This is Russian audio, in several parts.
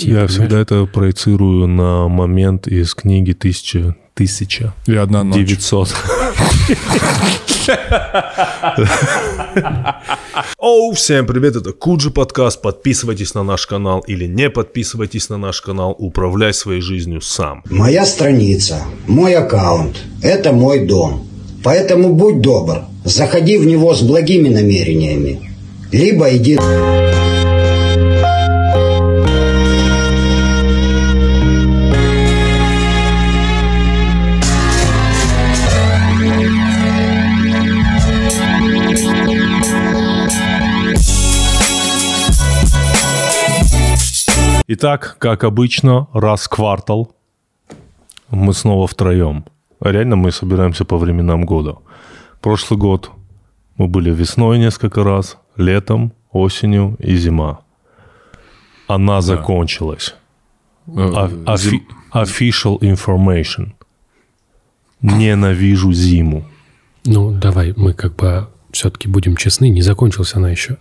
найти. Я понимаешь? всегда это проецирую на момент из книги «Тысяча, тысяча И одна ночь. 900». Оу, всем привет, это Куджи подкаст. Подписывайтесь на наш канал или не подписывайтесь на наш канал. Управляй своей жизнью сам. Моя страница, мой аккаунт – это мой дом. Поэтому будь добр, заходи в него с благими намерениями. Либо иди... Итак, как обычно, раз в квартал мы снова втроем. Реально мы собираемся по временам года. Прошлый год мы были весной несколько раз, летом, осенью и зима. Она закончилась. Э, А- зим- offi- official information. Ненавижу зиму. Ну, давай, мы как бы все-таки будем честны, не закончилась она еще.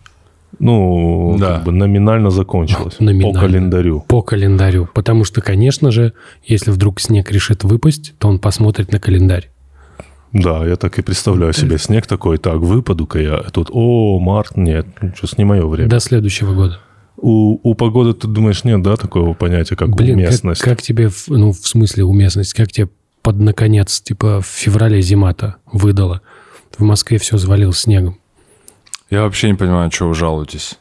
Ну, Да. как бы номинально закончилась. Номинально. По календарю. По календарю. Потому что, конечно же, если вдруг снег решит выпасть, то он посмотрит на календарь. Да, я так и представляю себе снег такой, так, выпаду-ка я. Тут, о, март, нет, сейчас не мое время. До следующего года. У, у погоды, ты думаешь, нет, да, такого понятия, как Блин, как, уместность? как тебе, в- ну, в смысле уместность, как тебе под наконец, типа, в феврале зима-то выдала? В Москве все завалилось снегом. Я вообще не понимаю, что вы жалуетесь.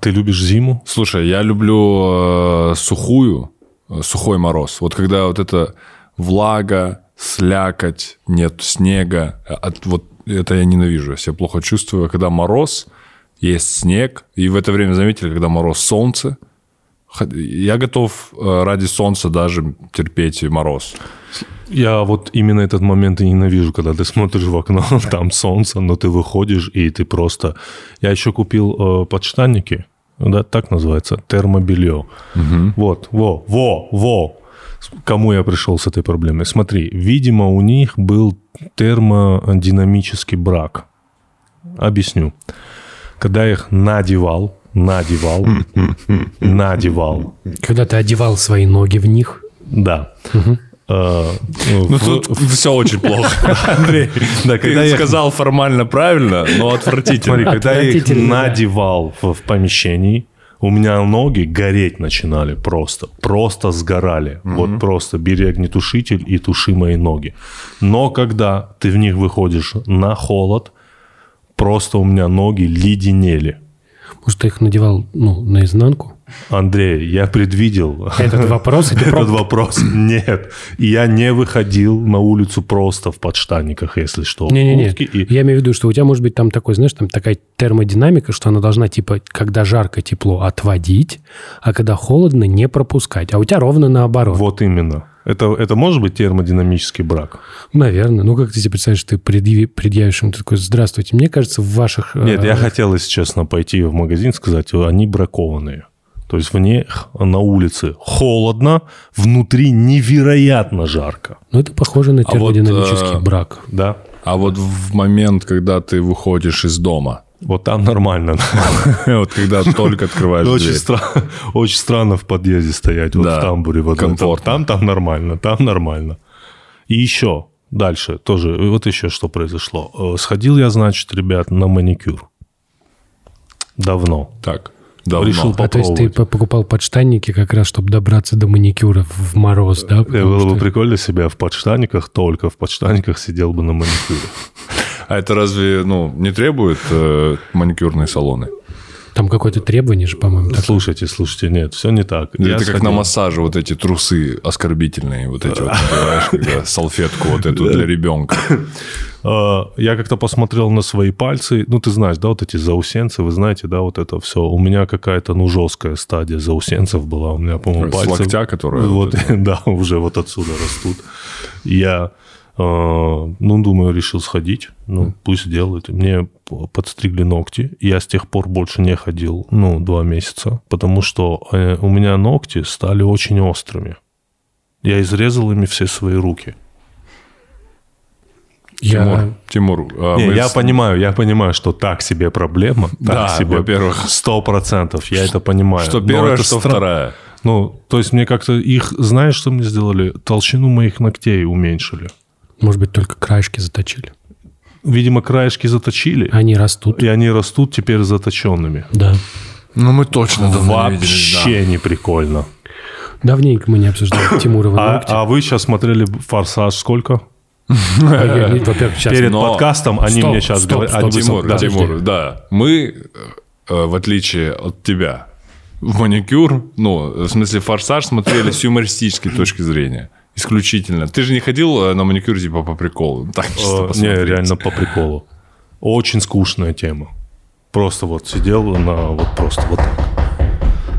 Ты любишь зиму? Слушай, я люблю э, сухую, э, сухой мороз. Вот когда вот это влага, слякоть, нет снега, э, от, вот это я ненавижу. Я себя плохо чувствую. А Когда мороз, есть снег, и в это время, заметили, когда мороз, солнце, я готов э, ради солнца даже терпеть и мороз. Я вот именно этот момент и ненавижу, когда ты смотришь в окно, там солнце, но ты выходишь, и ты просто... Я еще купил э, подштанники, да, так называется, термобелье. Вот, во, во, во. Кому я пришел с этой проблемой? Смотри, видимо, у них был термодинамический брак. Объясню. Когда я их надевал, надевал, надевал, Когда ты одевал свои ноги в них, да. Э, Ну, в- тут все очень плохо. Андрей, Да, ты когда я сказал формально правильно, но отвратительно. Смотри, когда я их надевал в, в помещении, у меня ноги гореть начинали просто. Просто сгорали. Вот просто бери огнетушитель и туши мои ноги. Но когда ты в них выходишь на холод, просто у меня ноги леденели. может, ты их надевал, ну, наизнанку? Андрей, я предвидел Этот вопрос этот просто- вопрос. Нет. Я не выходил на улицу просто в подштанниках, если что. Не-не-не, и- я имею в виду, что у тебя может быть там такой, знаешь, там такая термодинамика, что она должна, типа, когда жарко, тепло отводить, а когда холодно не пропускать. А у тебя ровно наоборот. Вот именно. Это, это может быть термодинамический брак? Наверное. Ну, как ты себе представляешь, ты предъяви- предъявишь им ты такой, здравствуйте, мне кажется, в ваших... Нет, э, я хотел, если честно, пойти в магазин и сказать, они бракованные. То есть в них на улице холодно, внутри невероятно жарко. Ну, это похоже на А вот, термодинамический э, брак. Да? А вот в момент, когда ты выходишь из дома, Вот там нормально. вот когда только открываешь Очень, дверь. очень странно в подъезде стоять, вот в тамбуре. Там, там нормально, там нормально. И еще дальше тоже, вот еще что произошло. Э, Сходил я, значит, ребят, на маникюр. Давно. Так, давно. Решил А то есть ты попробовать. по- покупал подштанники как раз, чтобы добраться до маникюра в мороз, да? Потому Было бы что- прикольно себя в подштаниках, только в подштаниках сидел бы на маникюре. А это разве ну, не требует э, маникюрные салоны? Там какое-то требование же, по-моему, такое. Слушайте, слушайте, нет, все не так. Или Я это как сходил. на массаже, вот эти трусы оскорбительные, вот эти вот, салфетку вот эту для ребенка. Э, Я как-то посмотрел на свои пальцы. Ну, ты знаешь, да, вот эти заусенцы, вы знаете, да, вот это все. У меня какая-то, ну, жесткая стадия заусенцев была. У меня, по-моему, С пальцы... локтя, которая Вот, да, уже вот отсюда растут. Я, ну, думаю, решил сходить. Ну, пусть делают. Мне подстригли ногти. Я с тех пор больше не ходил, ну, два месяца. Потому что э, у меня ногти стали очень острыми. Я изрезал ими все свои руки. Тимур, Я... Тимур, а Не, мы я понимаю, я понимаю, что так себе проблема. Да, так себе. во-первых. Сто процентов, я это понимаю. Что первая, это что стра- вторая. Ну, то есть мне как-то их, знаешь, что мне сделали? Толщину моих ногтей уменьшили. Может быть, только краешки заточили. Видимо, краешки заточили, Они растут. и они растут теперь заточенными. Да. Ну, мы точно давно не виделись, да. Вообще не прикольно. Давненько мы не обсуждали Тимурова А, ногти. а вы сейчас смотрели «Форсаж» сколько? Перед подкастом они мне сейчас говорят... Тимур, да. Тимур, да. Мы, э, в отличие от тебя, в маникюр, ну, в смысле, форсаж смотрели с юмористической точки зрения. Исключительно. Ты же не ходил э, на маникюр типа по приколу? Так, чисто Э, Не, реально по приколу. Очень скучная тема. Просто вот сидел на... Вот просто вот так.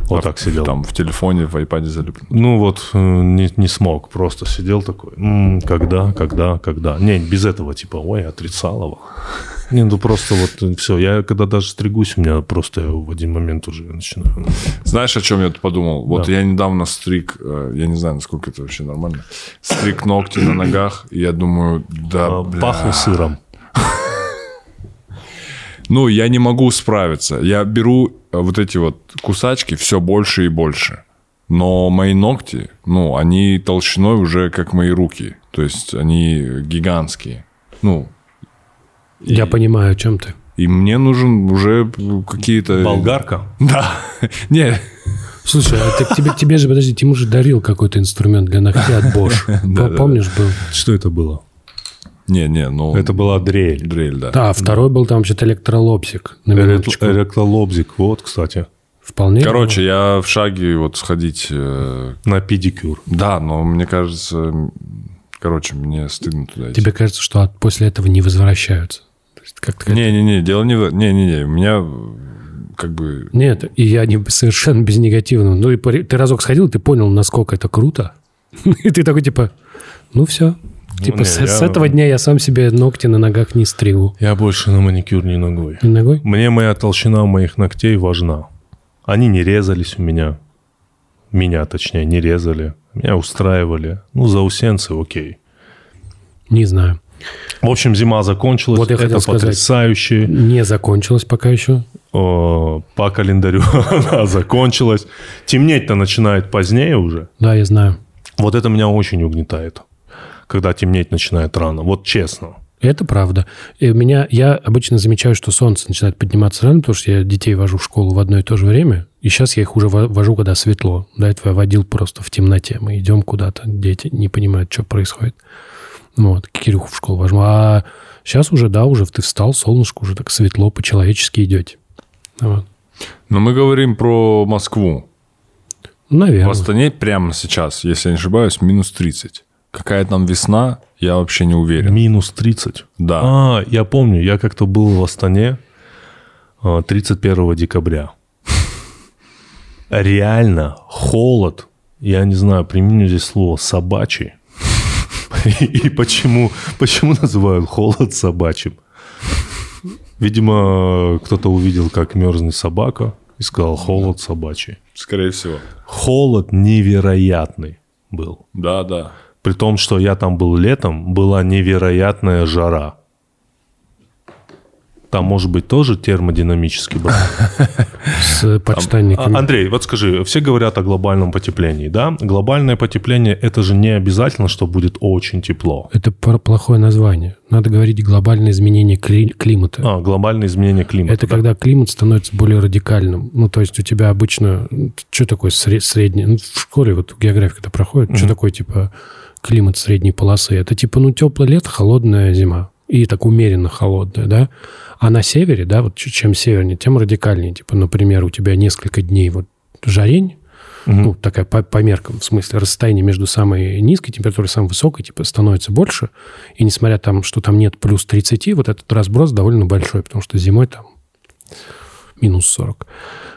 Вот так сидел. Там в телефоне, в айпаде залеплен. Ну вот э, не, не смог, просто сидел такой, «М, когда, когда, когда. Не, без этого типа, ой, отрицалово. Не, ну просто вот все. Я когда даже стригусь, у меня просто в один момент уже начинаю. Знаешь, о чем я тут подумал? Вот Да. я недавно стриг, э, я не знаю, насколько это вообще нормально, стриг ногти на ногах, и я думаю, да, а, бля. Пахло сыром. Ну, я не могу справиться. Я беру э, вот эти вот кусачки все больше и больше. Но мои ногти, ну, они толщиной уже как мои руки. То есть они гигантские. Ну, Я понимаю, о чем ты. и мне нужен уже какие-то... Болгарка. Да. Не, Слушай, а так тебе, тебе же, подожди, Тимур же дарил какой-то инструмент для ногтей от Bosch. Помнишь, был? Что это было? не, не, ну... Это была дрель. дрель, да. Да, а второй был там вообще-то электролобзик. На. Электролобзик, вот, кстати, Вполне. Короче, я в шаге вот сходить... э, на педикюр. Да, но мне кажется... Короче, мне стыдно туда идти. Тебе кажется, что от- после этого не возвращаются. Как-то... Не-не-не, дело не в... Не-не-не, у меня как бы... Нет, и я не совершенно без негативного. Ну, и ты разок сходил, ты понял, насколько это круто. И ты такой, типа, ну все. Типа, не, с, я- с этого дня я сам себе ногти на ногах не стригу. Я больше на маникюр не ногой. Не ногой? Мне моя толщина моих ногтей важна. Они не резались у меня. Меня, точнее, не резали. Меня устраивали. Ну, заусенцы, окей. Не знаю. В общем, зима закончилась. Вот я Это хотел сказать. потрясающе. Не закончилось пока еще. О, По календарю она закончилась. Темнеть-то начинает позднее уже. Да, я знаю. Вот это меня очень угнетает. Когда темнеть начинает рано. Вот честно. Это правда. И меня, я обычно замечаю, что солнце начинает подниматься рано, потому что я детей вожу в школу в одно и то же время. И сейчас я их уже во- вожу, когда светло. До этого я водил просто в темноте. Мы идем куда-то, дети не понимают, что происходит. Вот, Кирюху в школу вожу. А сейчас уже, да, уже ты встал, солнышко, уже так светло, по-человечески идете. Вот. Но мы говорим про Москву. В Наверное. Астане прямо сейчас, если я не ошибаюсь, минус 30. Какая там весна, я вообще не уверен. Минус 30. Да. А, я помню, я как-то был в Астане а, 31 декабря. Реально холод, я не знаю, применю здесь слово собачий. И почему, почему называют холод собачьим? Видимо, кто-то увидел, как мерзнет собака, и сказал холод собачий. Скорее всего. Холод невероятный был. Да, да. При том, что я там был летом, была невероятная жара. Там, может быть, тоже термодинамический брак. С А, подштанниками. Андрей, вот скажи, все говорят о глобальном потеплении, да? Глобальное потепление – это же не обязательно, что будет очень тепло. Это плохое название. Надо говорить глобальное изменение кли- климата. А, глобальное изменение климата. Это да. когда климат становится более радикальным. Ну, то есть у тебя обычно... Что такое сре- средний... Ну, в школе вот география это проходит. Что такое, типа, климат средней полосы? Это, типа, ну, теплое лето, холодная зима. И так умеренно холодная, да? А на севере, да, вот чем севернее, тем радикальнее. Типа, например, у тебя несколько дней вот жарень, ну, такая по, по меркам, в смысле, расстояние между самой низкой температурой и самой высокой, типа, становится больше. И несмотря там, что там нет плюс 30, вот этот разброс довольно большой, потому что зимой там минус 40.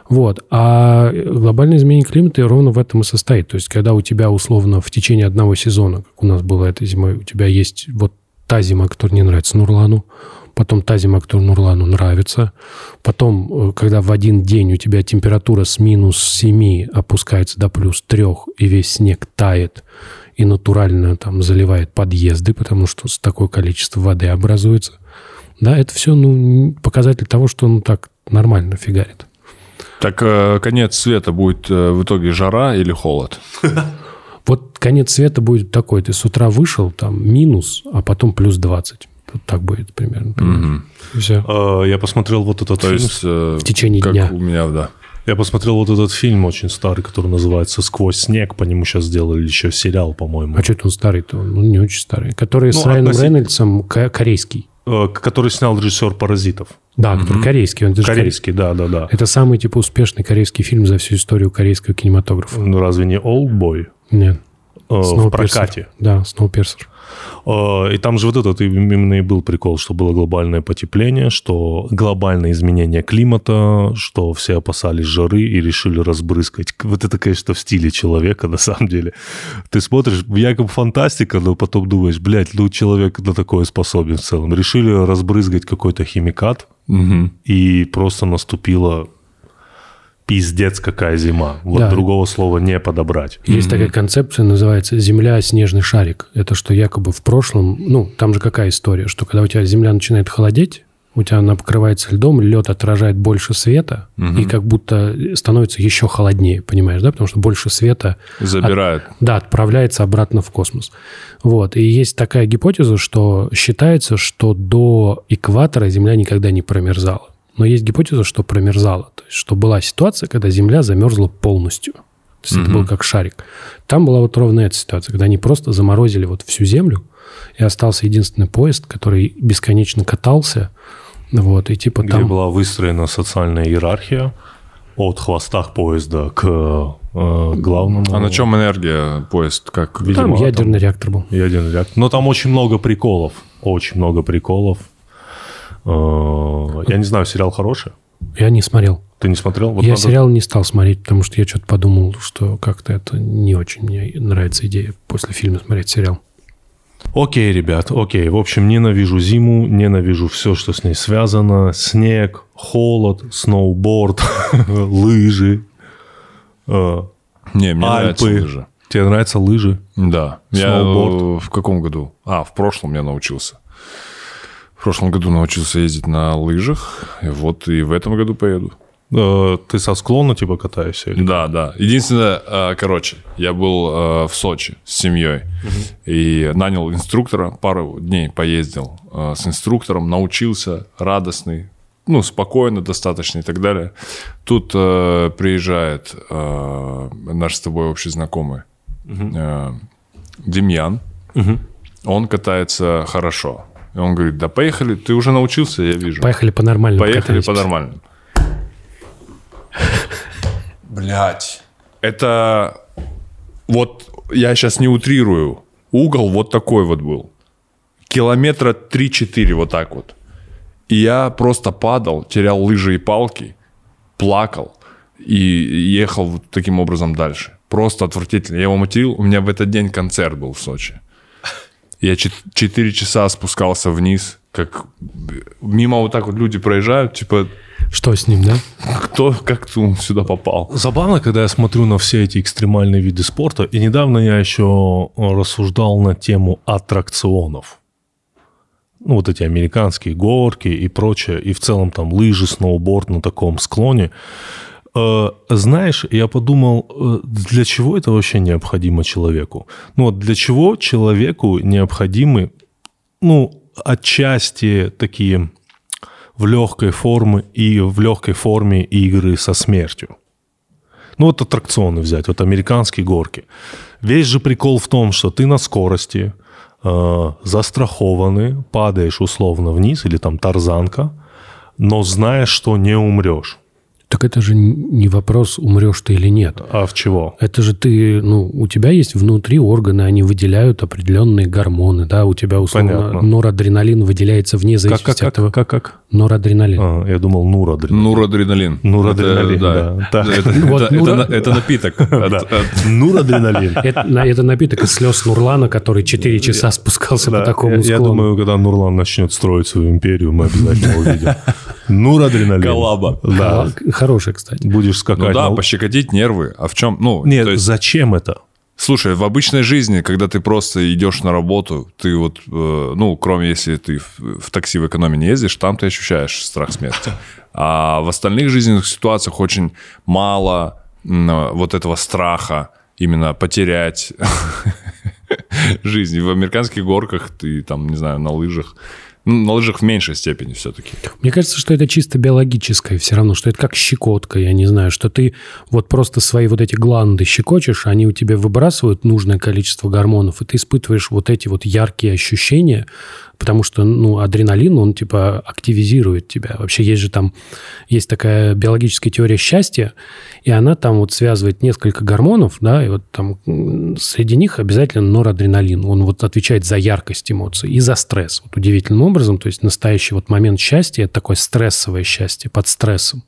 Вот. А глобальное изменение климата ровно в этом и состоит. То есть, когда у тебя условно в течение одного сезона, как у нас было этой зимой, у тебя есть вот та зима, которая не нравится Нурлану, потом та зима, которая Нурлану нравится, потом, э, когда в один день у тебя температура с минус 7 опускается до плюс 3, и весь снег тает, и натурально там заливает подъезды, потому что с такое количество воды образуется. Да, это все ну, показатель того, что ну так нормально фигарит. Так э, конец света будет э, в итоге жара или холод? Вот конец света будет такой. Ты с утра вышел, там минус, а потом плюс 20. Вот так будет примерно. Мгм. И всё. Э, Я посмотрел вот этот То фильм. есть... э, В течение как дня. у меня, да. Я посмотрел вот этот фильм очень старый, который называется «Сквозь снег». По нему сейчас сделали еще сериал, по-моему. А что это он старый-то? Он ну, не очень старый. Который с Ну, Райаном относительно- Рейнольдсом ко- корейский. Э, Который снял режиссер «Паразитов». Да, который корейский. Он Корейский, да, да, да. Это самый, типа, успешный корейский фильм за всю историю корейского кинематографа. Ну, разве не «Олдбой» Нет. э, в прокате? Да, Сноуперсер. Э, И там же вот этот именно и был прикол, что было глобальное потепление, что глобальное изменение климата, что все опасались жары и решили разбрызгать. Вот это, конечно, в стиле человека, на самом деле. Ты смотришь, якобы фантастика, но потом думаешь, блядь, ну человек на такое способен в целом. Решили разбрызгать какой-то химикат, Мгм. и просто наступила пиздец какая зима. Вот Да. другого слова не подобрать. Есть такая концепция, называется «Земля – снежный шарик». Это что якобы в прошлом... Ну, там же какая история, что когда у тебя Земля начинает холодеть, у тебя она покрывается льдом, лед отражает больше света, и как будто становится еще холоднее, понимаешь, да? Потому что больше света Забирает. Да, отправляется обратно в космос. Вот. И есть такая гипотеза, что считается, что до экватора Земля никогда не промерзала. Но есть гипотеза, что промерзала. То есть, что была ситуация, когда Земля замерзла полностью. То есть это был как шарик. Там была вот ровно эта ситуация, когда они просто заморозили вот всю Землю, и остался единственный поезд, который бесконечно катался. Вот, и типа Где там... была выстроена социальная иерархия от хвоста поезда к э, главному. А на чем энергия поезд? Как? Там видимо, ядерный реактор был. Ядерный реактор. Но там очень много приколов. Очень много приколов. Э, Я не знаю, сериал хороший. Я не смотрел. Ты не смотрел? Вот я надо- сериал не стал смотреть, потому что я что-то подумал, что как-то это не очень мне нравится идея после фильма смотреть сериал. Окей, ребят, окей. В общем, ненавижу зиму, ненавижу все, что с ней связано. Снег, холод, сноуборд, лыжи, э, Не, мне нравятся лыжи. Тебе нравятся лыжи? Да. Я Сноуборд. э, в каком году? А, в прошлом я научился. В прошлом году научился ездить на лыжах. И вот и в этом году поеду. Э, Ты со склона типа катаешься? или- Да, да. Единственное, э, короче, я был э, в Сочи с семьей и нанял инструктора, пару дней поездил с инструктором, научился, радостный, ну, спокойно достаточно и так далее. Тут приезжает наш с тобой общий знакомый э, Демьян. Он катается хорошо. И он говорит, да поехали, ты уже научился, я вижу. Поехали по нормальному. Поехали по нормальному. Блять. Это вот я сейчас не утрирую. Угол вот такой вот был. Километра 3-4 вот так вот. И я просто падал, терял лыжи и палки, плакал и ехал вот таким образом дальше. Просто отвратительно. Я его материл. У меня в этот день концерт был в Сочи. Я 4 часа спускался вниз, как мимо вот так вот люди проезжают, типа, Что с ним, да? кто, как ты он сюда попал? Забавно, когда я смотрю на все эти экстремальные виды спорта, и недавно я еще рассуждал на тему аттракционов. Ну, вот эти американские горки и прочее, и в целом там лыжи, сноуборд на таком склоне. Э, Знаешь, я подумал, э, для чего это вообще необходимо человеку? Ну, вот для чего человеку необходимы, ну, отчасти такие в легкой форме и в легкой форме игры со смертью. Ну вот аттракционы взять, вот американские горки. Весь же прикол в том, что ты на скорости э, застрахованный, падаешь условно вниз, или там тарзанка, но знаешь, что не умрешь. Так это же не вопрос, умрешь ты или нет. А в чего? Это же ты, ну, у тебя есть внутри органы, они выделяют определенные гормоны, да, у тебя условно Понятно. норадреналин выделяется вне Как, зависимости как, от того. как, как, как? Норадреналин. А, я думал, нурадреналин. Нурадреналин. Нурадреналин, Это, да. Это, Вот это- нура- это на- это напиток. От- Да. от- Нурадреналин. Это, на- это напиток из слез Нурлана, который 4 часа спускался по Да, такому я, я склону. думаю, когда Нурлан начнет строить свою империю, мы обязательно увидим. Нурадреналин. Коллаба. Да. Хороший, кстати. Будешь скакать. Ну да, на- пощекотить нервы. А в чем? Ну, Нет, есть, зачем это? Слушай, в обычной жизни, когда ты просто идешь на работу, ты вот, э, ну, кроме если ты в, в такси в экономе не ездишь, там ты ощущаешь страх смерти. А в остальных жизненных ситуациях очень мало м, вот этого страха именно потерять жизнь. В американских горках ты там, не знаю, на лыжах, ну, на лыжах в меньшей степени все-таки. Мне кажется, что это чисто биологическое все равно, что это как щекотка, я не знаю, что ты вот просто свои вот эти гланды щекочешь, они у тебя выбрасывают нужное количество гормонов, и ты испытываешь вот эти вот яркие ощущения, потому что, ну, адреналин, он типа активизирует тебя. Вообще есть же там, есть такая биологическая теория счастья, и она там вот связывает несколько гормонов, да, и вот там среди них обязательно норадреналин. Он вот отвечает за яркость эмоций и за стресс. Вот удивительным образом, то есть настоящий вот момент счастья – это такое стрессовое счастье, под стрессом.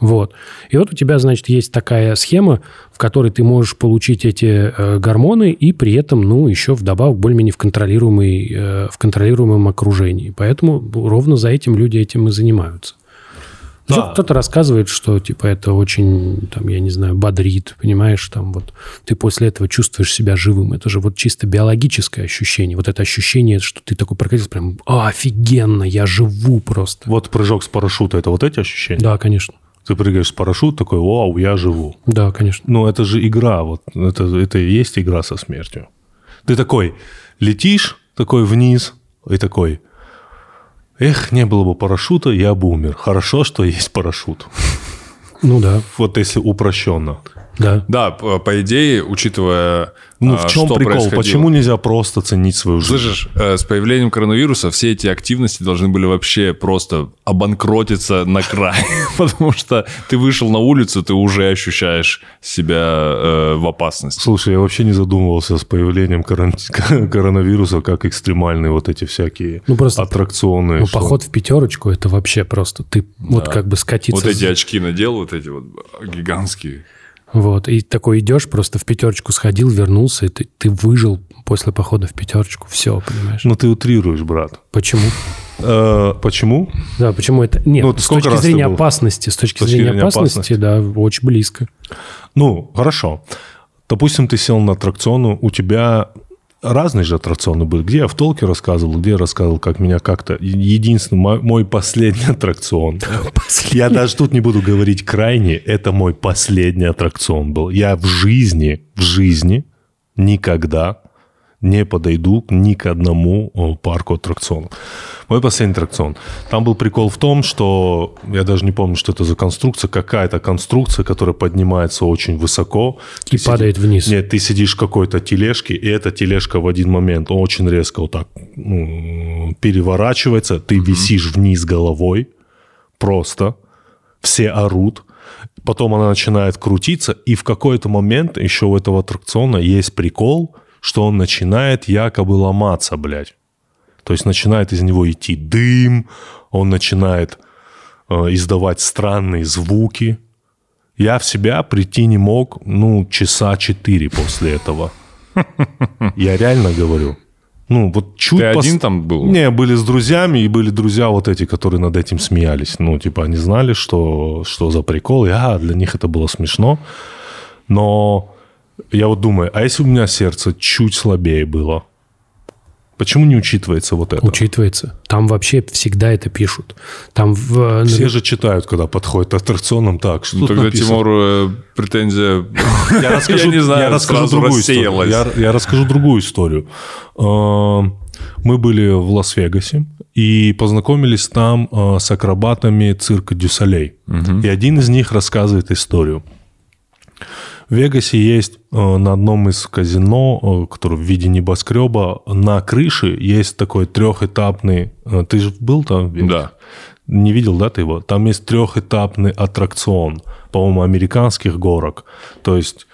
Вот. И вот у тебя, значит, есть такая схема, в которой ты можешь получить эти э, гормоны и при этом, ну, еще вдобавок более-менее в, контролируемой, э, в контролируемом окружении. Поэтому ровно за этим люди этим и занимаются. Еще Да. Кто-то рассказывает, что типа это очень, там, я не знаю, бодрит, понимаешь, там вот ты после этого чувствуешь себя живым. Это же вот чисто биологическое ощущение. Вот это ощущение, что ты такой прокатился, прям, «А, офигенно, я живу просто. Вот прыжок с парашюта, это вот эти ощущения? Да, конечно. Ты прыгаешь с парашюта, такой, вау, я живу. Да, конечно. Ну, это же игра, вот это, это и есть игра со смертью. Ты такой летишь, такой вниз, и такой, эх, не было бы парашюта, я бы умер. Хорошо, что есть парашют. Ну да, Вот если упрощенно. Да. Да, по, по идее, учитывая, Ну, а, в чем что прикол? происходило. Почему нельзя просто ценить свою жизнь? Слышишь, э, с появлением коронавируса все эти активности должны были вообще просто обанкротиться на край, потому что ты вышел на улицу, ты уже ощущаешь себя э, в опасности. Слушай, я вообще не задумывался с появлением корон- коронавируса, как экстремальные вот эти всякие Ну, просто- аттракционы. Ну, что- поход в пятерочку это вообще просто ты вот как бы скатиться. Вот эти очки надел, вот эти вот гигантские. Вот, и такой идешь, просто в пятерочку сходил, вернулся, и ты, ты выжил после похода в пятерочку. Все, понимаешь? Ну, ты утрируешь, брат. Почему? Э, почему? Да, почему это... Нет, Ну, с точки зрения опасности, с точки точки зрения зрения опасности, опасности. да, очень близко. Ну, хорошо. Допустим, ты сел на аттракцион, у тебя разные же аттракционы были. Где я в толке рассказывал, где я рассказывал, как меня как-то... Единственный, мой, мой последний аттракцион. Я даже тут не буду говорить крайний, это мой последний аттракцион был. Я в жизни, в жизни никогда не подойду ни к одному о, парку аттракционов. Мой последний аттракцион. Там был прикол в том, что я даже не помню, что это за конструкция, какая-то конструкция, которая поднимается очень высоко. И Ты падает вниз. Нет, ты сидишь в какой-то тележке, и эта тележка в один момент очень резко вот так ну, переворачивается, ты висишь вниз головой, просто, все орут, потом она начинает крутиться, и в какой-то момент еще у этого аттракциона есть прикол, что он начинает якобы ломаться, блядь. То есть начинает из него идти дым, он начинает э, издавать странные звуки. Я в себя прийти не мог, ну, часа четыре после этого. Я реально говорю. Ну, вот чуть Ты пос- один там был? Не, были с друзьями, и были друзья вот эти, которые над этим смеялись. Ну, типа, они знали, что, что за прикол. И, а, для них это было смешно. Но я вот думаю, а если у меня сердце чуть слабее было? Почему не учитывается вот это? Учитывается. Там вообще всегда это пишут. Там в... Все же читают, когда подходят к аттракционам так. Что Ну, тут тогда написано? Тимуру э, претензия... Я расскажу, Я не знаю, я расскажу сразу другую историю. Я, я расскажу другую историю. Э, Мы были в Лас-Вегасе и познакомились там э, с акробатами цирка Дюсалей. И один из них рассказывает историю. В Вегасе есть э, на одном из казино, э, которое в виде небоскреба, на крыше есть такой трехэтапный... э, Ты же был там? в Вегасе? Да. Не видел, да, ты его? Там есть трехэтапный аттракцион, по-моему, американских горок. То есть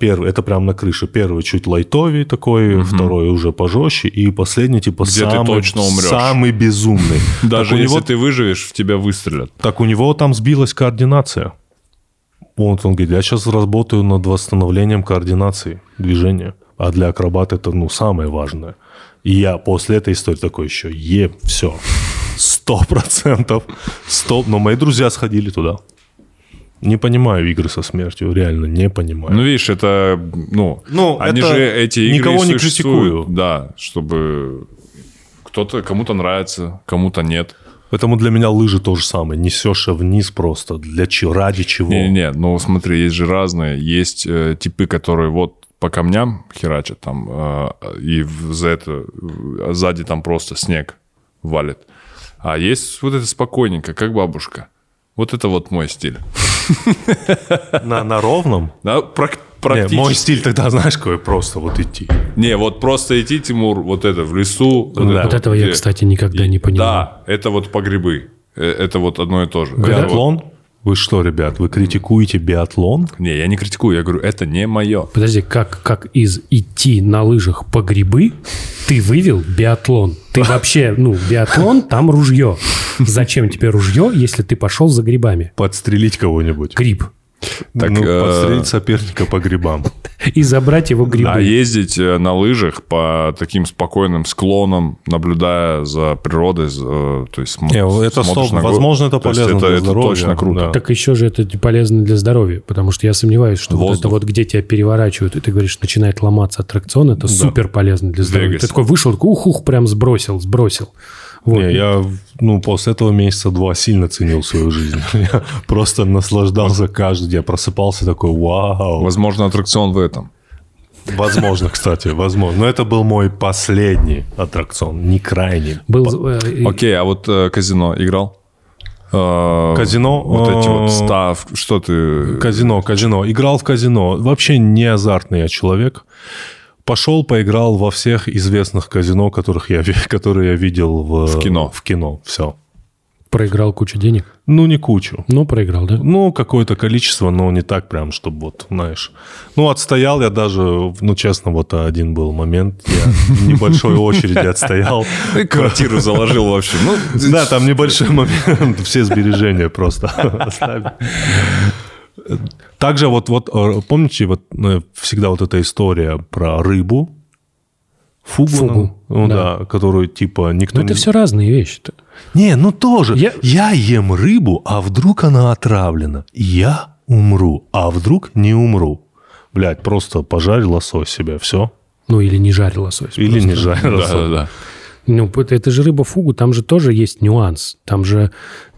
первый, это прямо на крыше. Первый чуть лайтовый такой, второй уже пожестче, и последний типа Где ты самый, точно умрешь. самый безумный. Даже Так если него- ты выживешь, в тебя выстрелят. так у него там сбилась координация. Вот он говорит, я сейчас работаю над восстановлением координации движения. А для акробата это, ну, самое важное. И я после этой истории такой еще, е, все, сто процентов, сто. Но мои друзья сходили туда. Не понимаю игры со смертью, реально не понимаю. Ну, видишь, это, ну, Ну, они это же эти игры никого не существуют, критикую. Да, чтобы кто-то, кому-то нравится, кому-то нет. Поэтому для меня лыжи то же самое. Несешь вниз просто. Для чего? Ради чего? Не-не, ну смотри, есть же разные. Есть э, типы, которые вот по камням херачат там, э, и за это э, сзади там просто снег валит. А есть вот это спокойненько, как бабушка. Вот это вот мой стиль. На, на ровном? Да, прак- Не, практически. мой стиль тогда, знаешь, какой? Просто вот идти. Не, вот просто идти, Тимур, вот это в лесу. Да. это Вот этого я, где- кстати, никогда не понимал. Да, это вот по грибы. Э, Это вот одно и то же. Вот- Биатлон? Вы что, ребят, вы критикуете биатлон? Не, я не критикую, я говорю, это не мое. Подожди, как, как из идти на лыжах по грибы ты вывел биатлон? Ты вообще, ну, биатлон, там ружье. Зачем тебе ружье, если ты пошел за грибами? Подстрелить кого-нибудь? Гриб. Так, ну, э, подстрелить соперника по грибам. И забрать его грибы. А ездить э, на лыжах по таким спокойным склонам, наблюдая за природой, за, э, то есть Не, это смотришь сто- на возможно, это То есть полезно это, для это здоровья, точно круто. да. Так еще же это полезно для здоровья, потому что я сомневаюсь, что вот это Воздух. вот, где тебя переворачивают, и ты говоришь, начинает ломаться аттракцион, это супер полезно для здоровья. Вегасе. Ты такой вышел, такой, ух-ух, прям сбросил, сбросил. Вот. Не, я, ну, после этого месяца два сильно ценил свою жизнь. Я просто наслаждался каждый день. Я просыпался такой, вау. Возможно, аттракцион в этом. Возможно, кстати, возможно. Но это был мой последний аттракцион, не крайний. Был, э, Окей, а вот э, казино играл? Э, Казино, Вот эти вот став... Что ты... Казино, казино. Играл в казино. Вообще не азартный я человек. Пошел, поиграл во всех известных казино, которых я, которые я видел в, В кино. В кино, все. проиграл кучу денег. Ну, не кучу. Ну, проиграл, да? Ну, какое-то количество, но не так прям, чтобы вот, знаешь. Ну, отстоял я даже, ну, честно, вот один был момент. Я в небольшой очереди отстоял. Квартиру заложил вообще. Ну, Да, там небольшой момент, все сбережения просто оставил. Также вот, вот э, помните, вот э, всегда вот эта история про рыбу, фугу, Фугу, ну, да. да. которую типа никто Но это не... все разные вещи-то. Не, ну тоже. Я- Я... ем рыбу, а вдруг она отравлена? Я умру, а вдруг не умру? Блядь, просто пожарил лосось себе, все. Ну, или не жарил лосось. Или просто. не да, лосось. да, да. Ну, это, это же рыба фугу, там же тоже есть нюанс. Там же,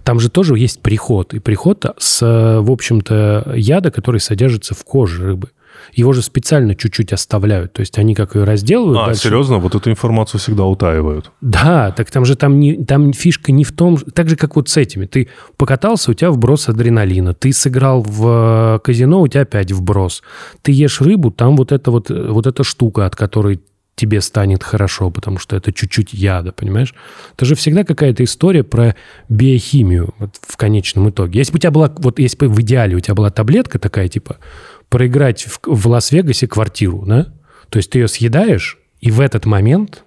там же тоже есть приход. И приход с, э, в общем-то, яда, который содержится в коже рыбы. Его же специально чуть-чуть оставляют. То есть они как ее разделывают. А, дальше- серьезно? Вот эту информацию всегда утаивают. Да, так там же там, не, там фишка не в том... Так же, как вот с этими. Ты покатался, у тебя вброс адреналина. Ты сыграл в э, казино, у тебя опять вброс. Ты ешь рыбу, там вот эта вот, э, вот эта штука, от которой тебе станет хорошо, потому что это чуть-чуть яда, понимаешь? Это же всегда какая-то история про биохимию вот, в конечном итоге. Если бы у тебя была, вот если бы в идеале у тебя была таблетка такая, типа, проиграть в, в Лас-Вегасе квартиру, да? То есть ты ее съедаешь, и в этот момент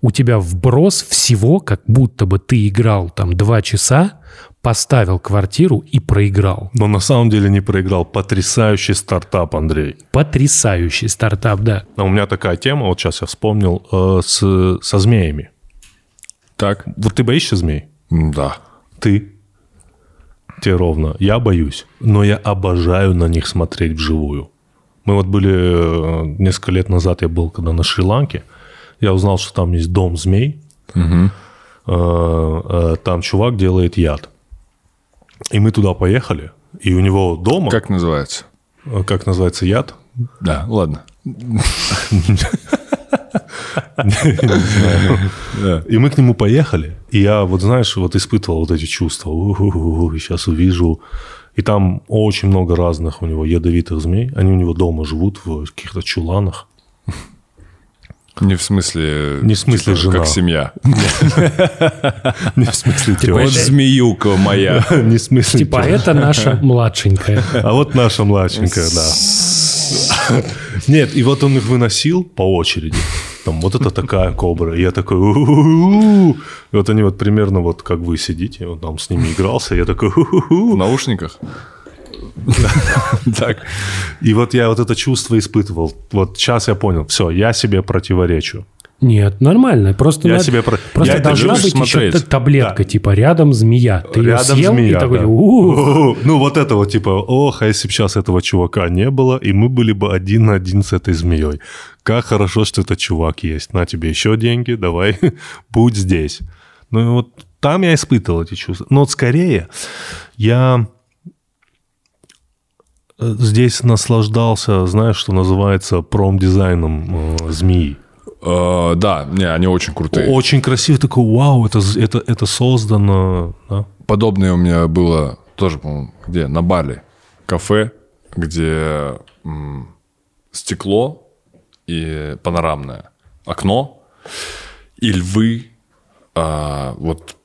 у тебя вброс всего, как будто бы ты играл там два часа, поставил квартиру и проиграл. Но на самом деле не проиграл. Потрясающий стартап, Андрей. Потрясающий стартап, да. А у меня такая тема, вот сейчас я вспомнил, э, с, со змеями. Так, Вот ты боишься змей? Да. Ты? Тебе ровно. Я боюсь, но я обожаю на них смотреть вживую. Мы вот были э, несколько лет назад, я был когда на Шри-Ланке, я узнал, что там есть дом змей. Э, э, Там чувак делает яд. И мы туда поехали, и у него дома, как, называется? как называется яд? Да, ладно. И мы к нему поехали, и я, вот знаешь, вот испытывал вот эти чувства. сейчас увижу. И там очень много разных у него ядовитых змей. Они у него дома живут в каких-то чуланах. Не в смысле... Не в смысле типа, жена. Как семья. Не в смысле Вот тёща. змеюка моя. Не в смысле Типа, это наша младшенькая. А вот наша младшенькая, да. Нет, и вот он их выносил по очереди. Там вот это такая кобра. И я такой... Вот они вот примерно вот как вы сидите, он там с ними игрался. Я такой... В наушниках? Так. И вот я вот это чувство испытывал. Вот сейчас я понял, все, я себе противоречу. Нет, нормально. Просто, Я надо- себе про- просто я должна быть смотреть. еще та- таблетка, Да. типа рядом змея. Ты ее Рядом съел змея, и такой, да. «У-у-у». Ну, вот это вот типа, ох, а если бы сейчас этого чувака не было, и мы были бы один на один с этой змеей. Как хорошо, что этот чувак есть. На тебе еще деньги, давай, будь здесь. Ну и вот там я испытывал эти чувства. Но вот скорее я здесь наслаждался, знаешь, что называется промдизайном э, змеи. Э, да, не, они очень крутые. Очень красиво, такой, вау, это, это, это создано. Да? Подобное у меня было тоже, по-моему, где? На Бали. Кафе, где м, стекло и панорамное окно, и львы а, вот,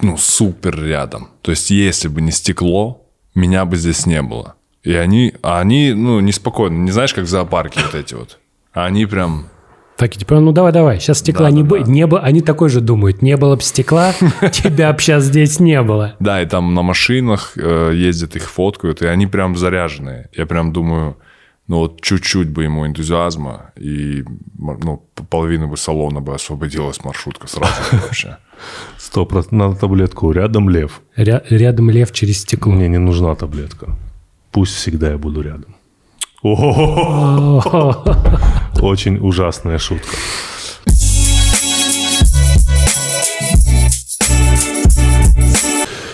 ну, супер рядом. То есть, если бы не стекло, меня бы здесь не было. И они, а они, ну, неспокойно, не знаешь, как в зоопарке вот эти вот. А они прям Так, типа, ну давай, давай, сейчас стекла Да, не да, будет. да. Не было, они такой же думают, не было бы стекла, тебя бы сейчас здесь не было. Да, и там на машинах э, ездят, их фоткают, и они прям заряженные. Я прям думаю, ну вот чуть-чуть бы ему энтузиазма, и ну, половина бы салона бы освободилась маршрутка сразу вообще. Сто процентов надо таблетку. Рядом лев. Ря- рядом лев через стекло. Мне не нужна таблетка. Пусть всегда я буду рядом. Очень ужасная шутка.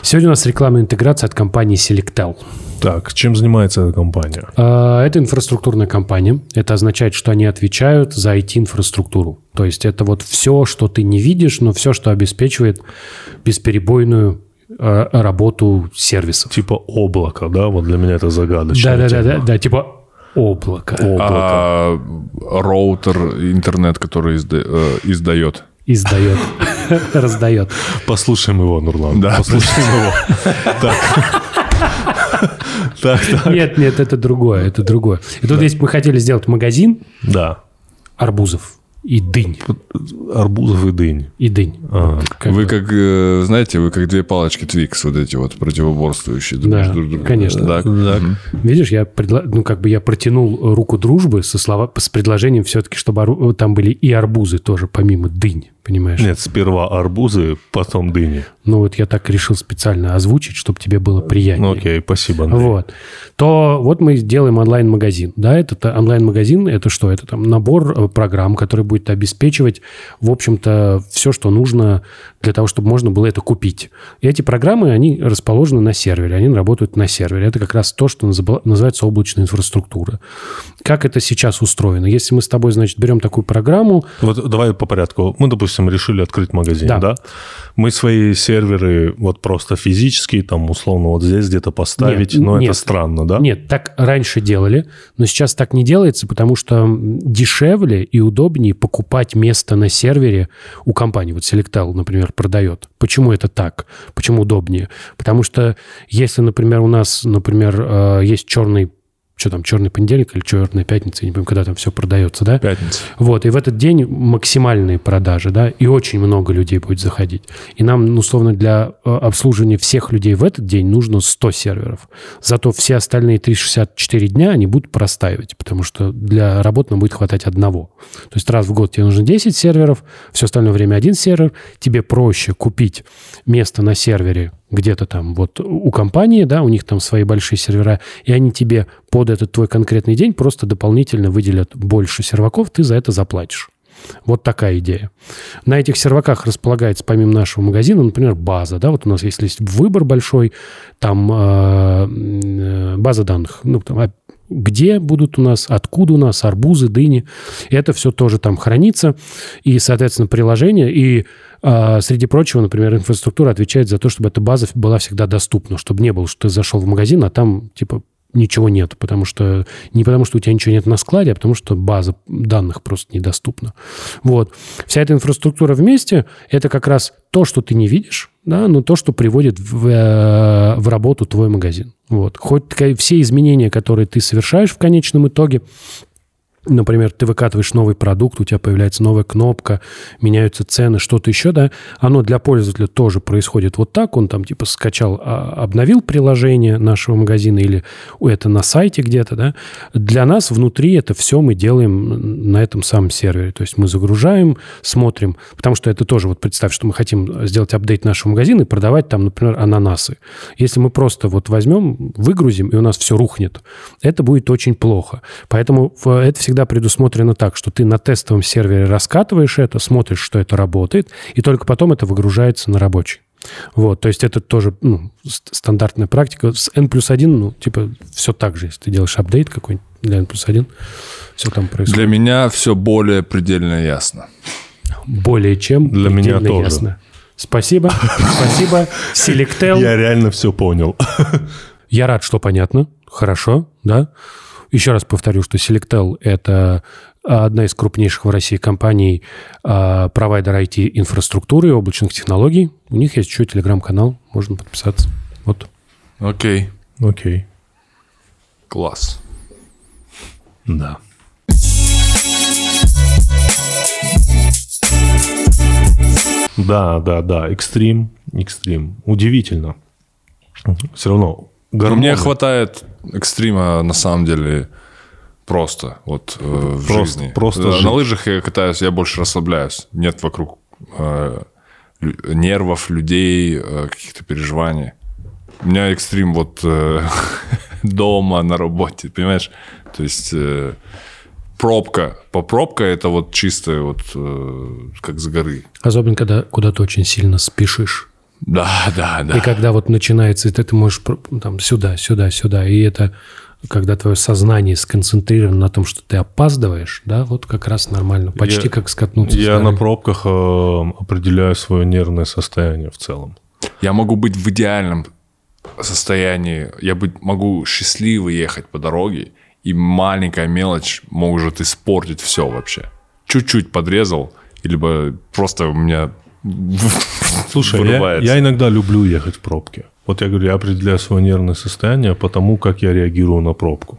Сегодня у нас рекламная интеграция от компании Selectel. Так, чем занимается эта компания? А, Это инфраструктурная компания. Это означает, что они отвечают за IT-инфраструктуру. То есть это вот все, что ты не видишь, но все, что обеспечивает бесперебойную работу сервисов. Типа облако, да? Вот для меня это загадочная Да, да, да, да, да, типа облако. Облако. А роутер, интернет, который изда- э, издает. Издает, раздает. Послушаем его, Нурлан. Да. Послушаем его. Так. Так, так. Нет, нет, это другое, это другое. И тут если бы мы хотели сделать магазин Да. арбузов и дынь, Арбузов и дынь. и дынь. А. Как Вы бы. как, э, знаете, вы как две палочки Твикс, вот эти вот противоборствующие друг Да, друг другу. конечно. Да. Мгм. Видишь, я предла- ну как бы я протянул руку дружбы со слова с предложением все-таки, чтобы там были и арбузы тоже помимо дынь, понимаешь? Нет, сперва арбузы, потом дыни. Ну вот я так решил специально озвучить, чтобы тебе было приятнее. Ну окей, спасибо, Андрей. Вот. То вот мы делаем онлайн-магазин. Да, этот онлайн-магазин, это что? Это там набор э, программ, который будет обеспечивать, в общем-то, все, что нужно для того, чтобы можно было это купить. И эти программы, они расположены на сервере, они работают на сервере. Это как раз то, что называ- называется облачная инфраструктура. Как это сейчас устроено? Если мы с тобой, значит, берем такую программу, Вот давай по порядку. Мы, допустим, решили открыть магазин, Да. да? Мы свои серверы вот просто физически, там, условно, вот здесь где-то поставить, Нет, но нет. это странно, да? Нет, так раньше делали, но сейчас так не делается, потому что дешевле и удобнее покупать место на сервере у компании. Вот Selectal, например, продает. Почему это так? Почему удобнее? Потому что если, например, у нас, например, э, есть черный что там, черный понедельник или черная пятница, я не помню, когда там все продается, да? Пятница. Вот, и в этот день максимальные продажи, да, и очень много людей будет заходить. И нам, ну, условно, для э, обслуживания всех людей в этот день нужно 100 серверов. Зато все остальные 364 дня они будут простаивать, потому что для работы нам будет хватать одного. То есть раз в год тебе нужно 10 серверов, все остальное время один сервер. Тебе проще купить место на сервере где-то там вот у компании, да, у них там свои большие сервера, и они тебе под этот твой конкретный день просто дополнительно выделят больше серваков, ты за это заплатишь. Вот такая идея. На этих серваках располагается, помимо нашего магазина, например, база. Да? Вот у нас если есть выбор большой, там э, база данных. Ну, там, а где будут у нас, откуда у нас арбузы, дыни. Это все тоже там хранится. И, соответственно, приложение. И, среди прочего, например, инфраструктура отвечает за то, чтобы эта база была всегда доступна. Чтобы не было, что ты зашел в магазин, а там, типа, ничего нет, потому что не потому, что у тебя ничего нет на складе, а потому что база данных просто недоступна. Вот. Вся эта инфраструктура вместе – это как раз то, что ты не видишь, да, но то, что приводит в, э, в работу твой магазин. Вот. Хоть все изменения, которые ты совершаешь в конечном итоге, Например, ты выкатываешь новый продукт, у тебя появляется новая кнопка, меняются цены, что-то еще, да, оно для пользователя тоже происходит вот так, он там типа скачал, а, обновил приложение нашего магазина или это на сайте где-то, да, для нас внутри это все мы делаем на этом самом сервере, то есть мы загружаем, смотрим, потому что это тоже, вот представь, что мы хотим сделать апдейт нашего магазина и продавать там, например, ананасы. Если мы просто вот возьмем, выгрузим, и у нас все рухнет, это будет очень плохо. Поэтому это всегда предусмотрено так, что ты на тестовом сервере раскатываешь это, смотришь, что это работает, и только потом это выгружается на рабочий. Вот, то есть это тоже ну, ст- стандартная практика. С N плюс 1, ну, типа, все так же. Если ты делаешь апдейт какой-нибудь для N плюс 1, все там происходит. Для меня все более предельно ясно. Более чем Для меня предельно тоже. ясно. Спасибо, спасибо. Selectel. Я реально все понял. Я рад, что понятно. Хорошо, да. Еще раз повторю, что Selectel – это а, одна из крупнейших в России компаний а, провайдер IT-инфраструктуры и облачных технологий. У них есть еще телеграм-канал, можно подписаться. Вот. Окей, Окей. класс. Да. Да, да, да. Экстрим. Экстрим. Удивительно. Все равно. Но гормоны. мне хватает экстрима на самом деле просто вот э, в Просто- жизни. просто Да, жить. на лыжах я катаюсь, я больше расслабляюсь. Нет вокруг э, нервов, людей, э, каких-то переживаний. У меня экстрим вот э, дома, на работе, понимаешь? То есть э, пробка. По пробка это вот чистая вот э, как с горы. Особенно, когда куда-то очень сильно спешишь. Да, да, да. И когда вот начинается, это ты можешь там сюда, сюда, сюда. И это когда твое сознание сконцентрировано на том, что ты опаздываешь, да, вот как раз нормально. Почти Я- как скатнуться Я на пробках э, определяю свое нервное состояние в целом. Я могу быть в идеальном состоянии. Я быть, могу счастливо ехать по дороге, и маленькая мелочь может испортить все вообще. Чуть-чуть подрезал, либо просто у меня Слушай, я, вырывается. я иногда люблю ехать в пробке. Вот я говорю, я определяю свое нервное состояние по тому, как я реагирую на пробку.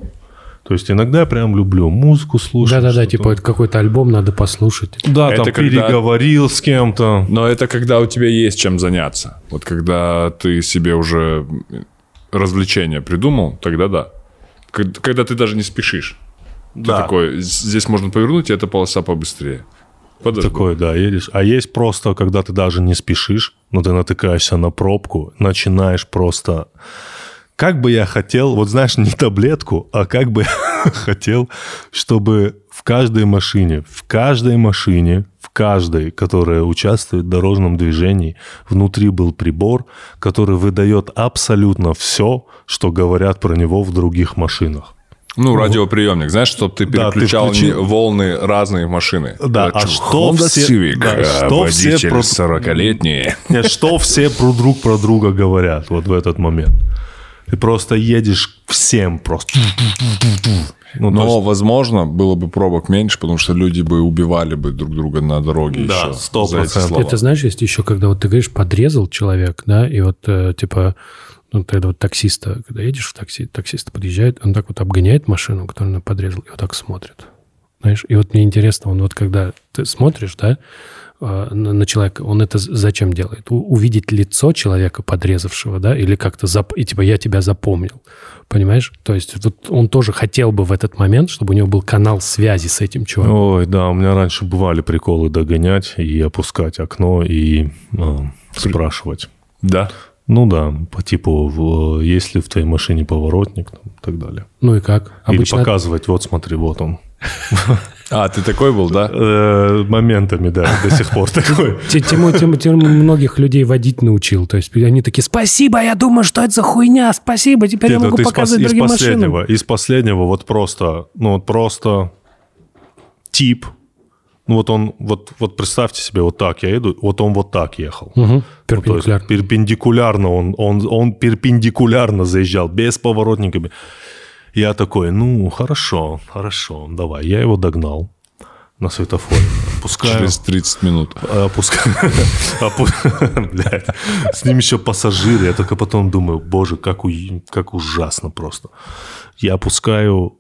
То есть иногда я прям люблю музыку слушать. Да-да-да, типа это какой-то альбом надо послушать. Да, Это там когда- переговорил с кем-то. Но это когда у тебя есть чем заняться. Вот когда ты себе уже развлечение придумал, тогда да. Когда ты даже не спешишь. Ты Да. такой, здесь можно повернуть, и эта полоса побыстрее. Подожди. Такое, да, едешь. А есть просто, когда ты даже не спешишь, но ты натыкаешься на пробку, начинаешь просто... Как бы я хотел, вот знаешь, не таблетку, а как бы я хотел, чтобы в каждой машине, в каждой машине, в каждой, которая участвует в дорожном движении, внутри был прибор, который выдает абсолютно все, что говорят про него в других машинах. Ну, радиоприемник, знаешь, чтобы ты Да, ты переключал не- волны разные машины. Да, а что Honda все- Civic, да, э, что все про- 40-летний. Нет, что все про друг про друга говорят вот в этот момент. Ты просто едешь всем просто. Ну, Но, есть, возможно, было бы пробок меньше, потому что люди бы убивали бы друг друга на дороге Да, еще. сто за эти процентов. слова. Это знаешь, есть еще, когда вот ты говоришь, подрезал человек, да, и вот э, типа, ну, тогда вот таксиста, когда едешь в такси, таксист подъезжает, он так вот обгоняет машину, которую он подрезал, и вот так смотрит. Знаешь, и вот мне интересно, он вот когда ты смотришь, да, э, на, человека, он это зачем делает? Увидеть лицо человека, подрезавшего, да, или как-то, зап- и типа, я тебя запомнил, понимаешь? То есть вот он тоже хотел бы в этот момент, чтобы у него был канал связи с этим чуваком. Ой, да, у меня раньше бывали приколы догонять и опускать окно и э, спрашивать. Да. Ну да, по типу, в- есть ли в твоей машине поворотник там, и так далее. Ну и как? Или показывать, вот смотри, вот он. А, ты такой был, да? Э, моментами, да, до сих пор такой. Тиму многих людей водить научил. То есть они такие, спасибо, я думаю, что это за хуйня, спасибо, теперь я Нет, могу показывать из другим последнего, машинам. из последнего вот просто, ну вот просто тип, ну вот он, вот, вот представьте себе, вот так я иду, вот он вот так ехал. Мгм, Ну, то есть перпендикулярно. перпендикулярно он, он, он перпендикулярно заезжал, без поворотниками. Я такой, ну, хорошо, хорошо, давай. Я его догнал на светофоре. Опускаю. Через 30 минут. Опускаю. С ним еще пассажиры. Я только потом думаю, боже, как, у- как ужасно просто. Я опускаю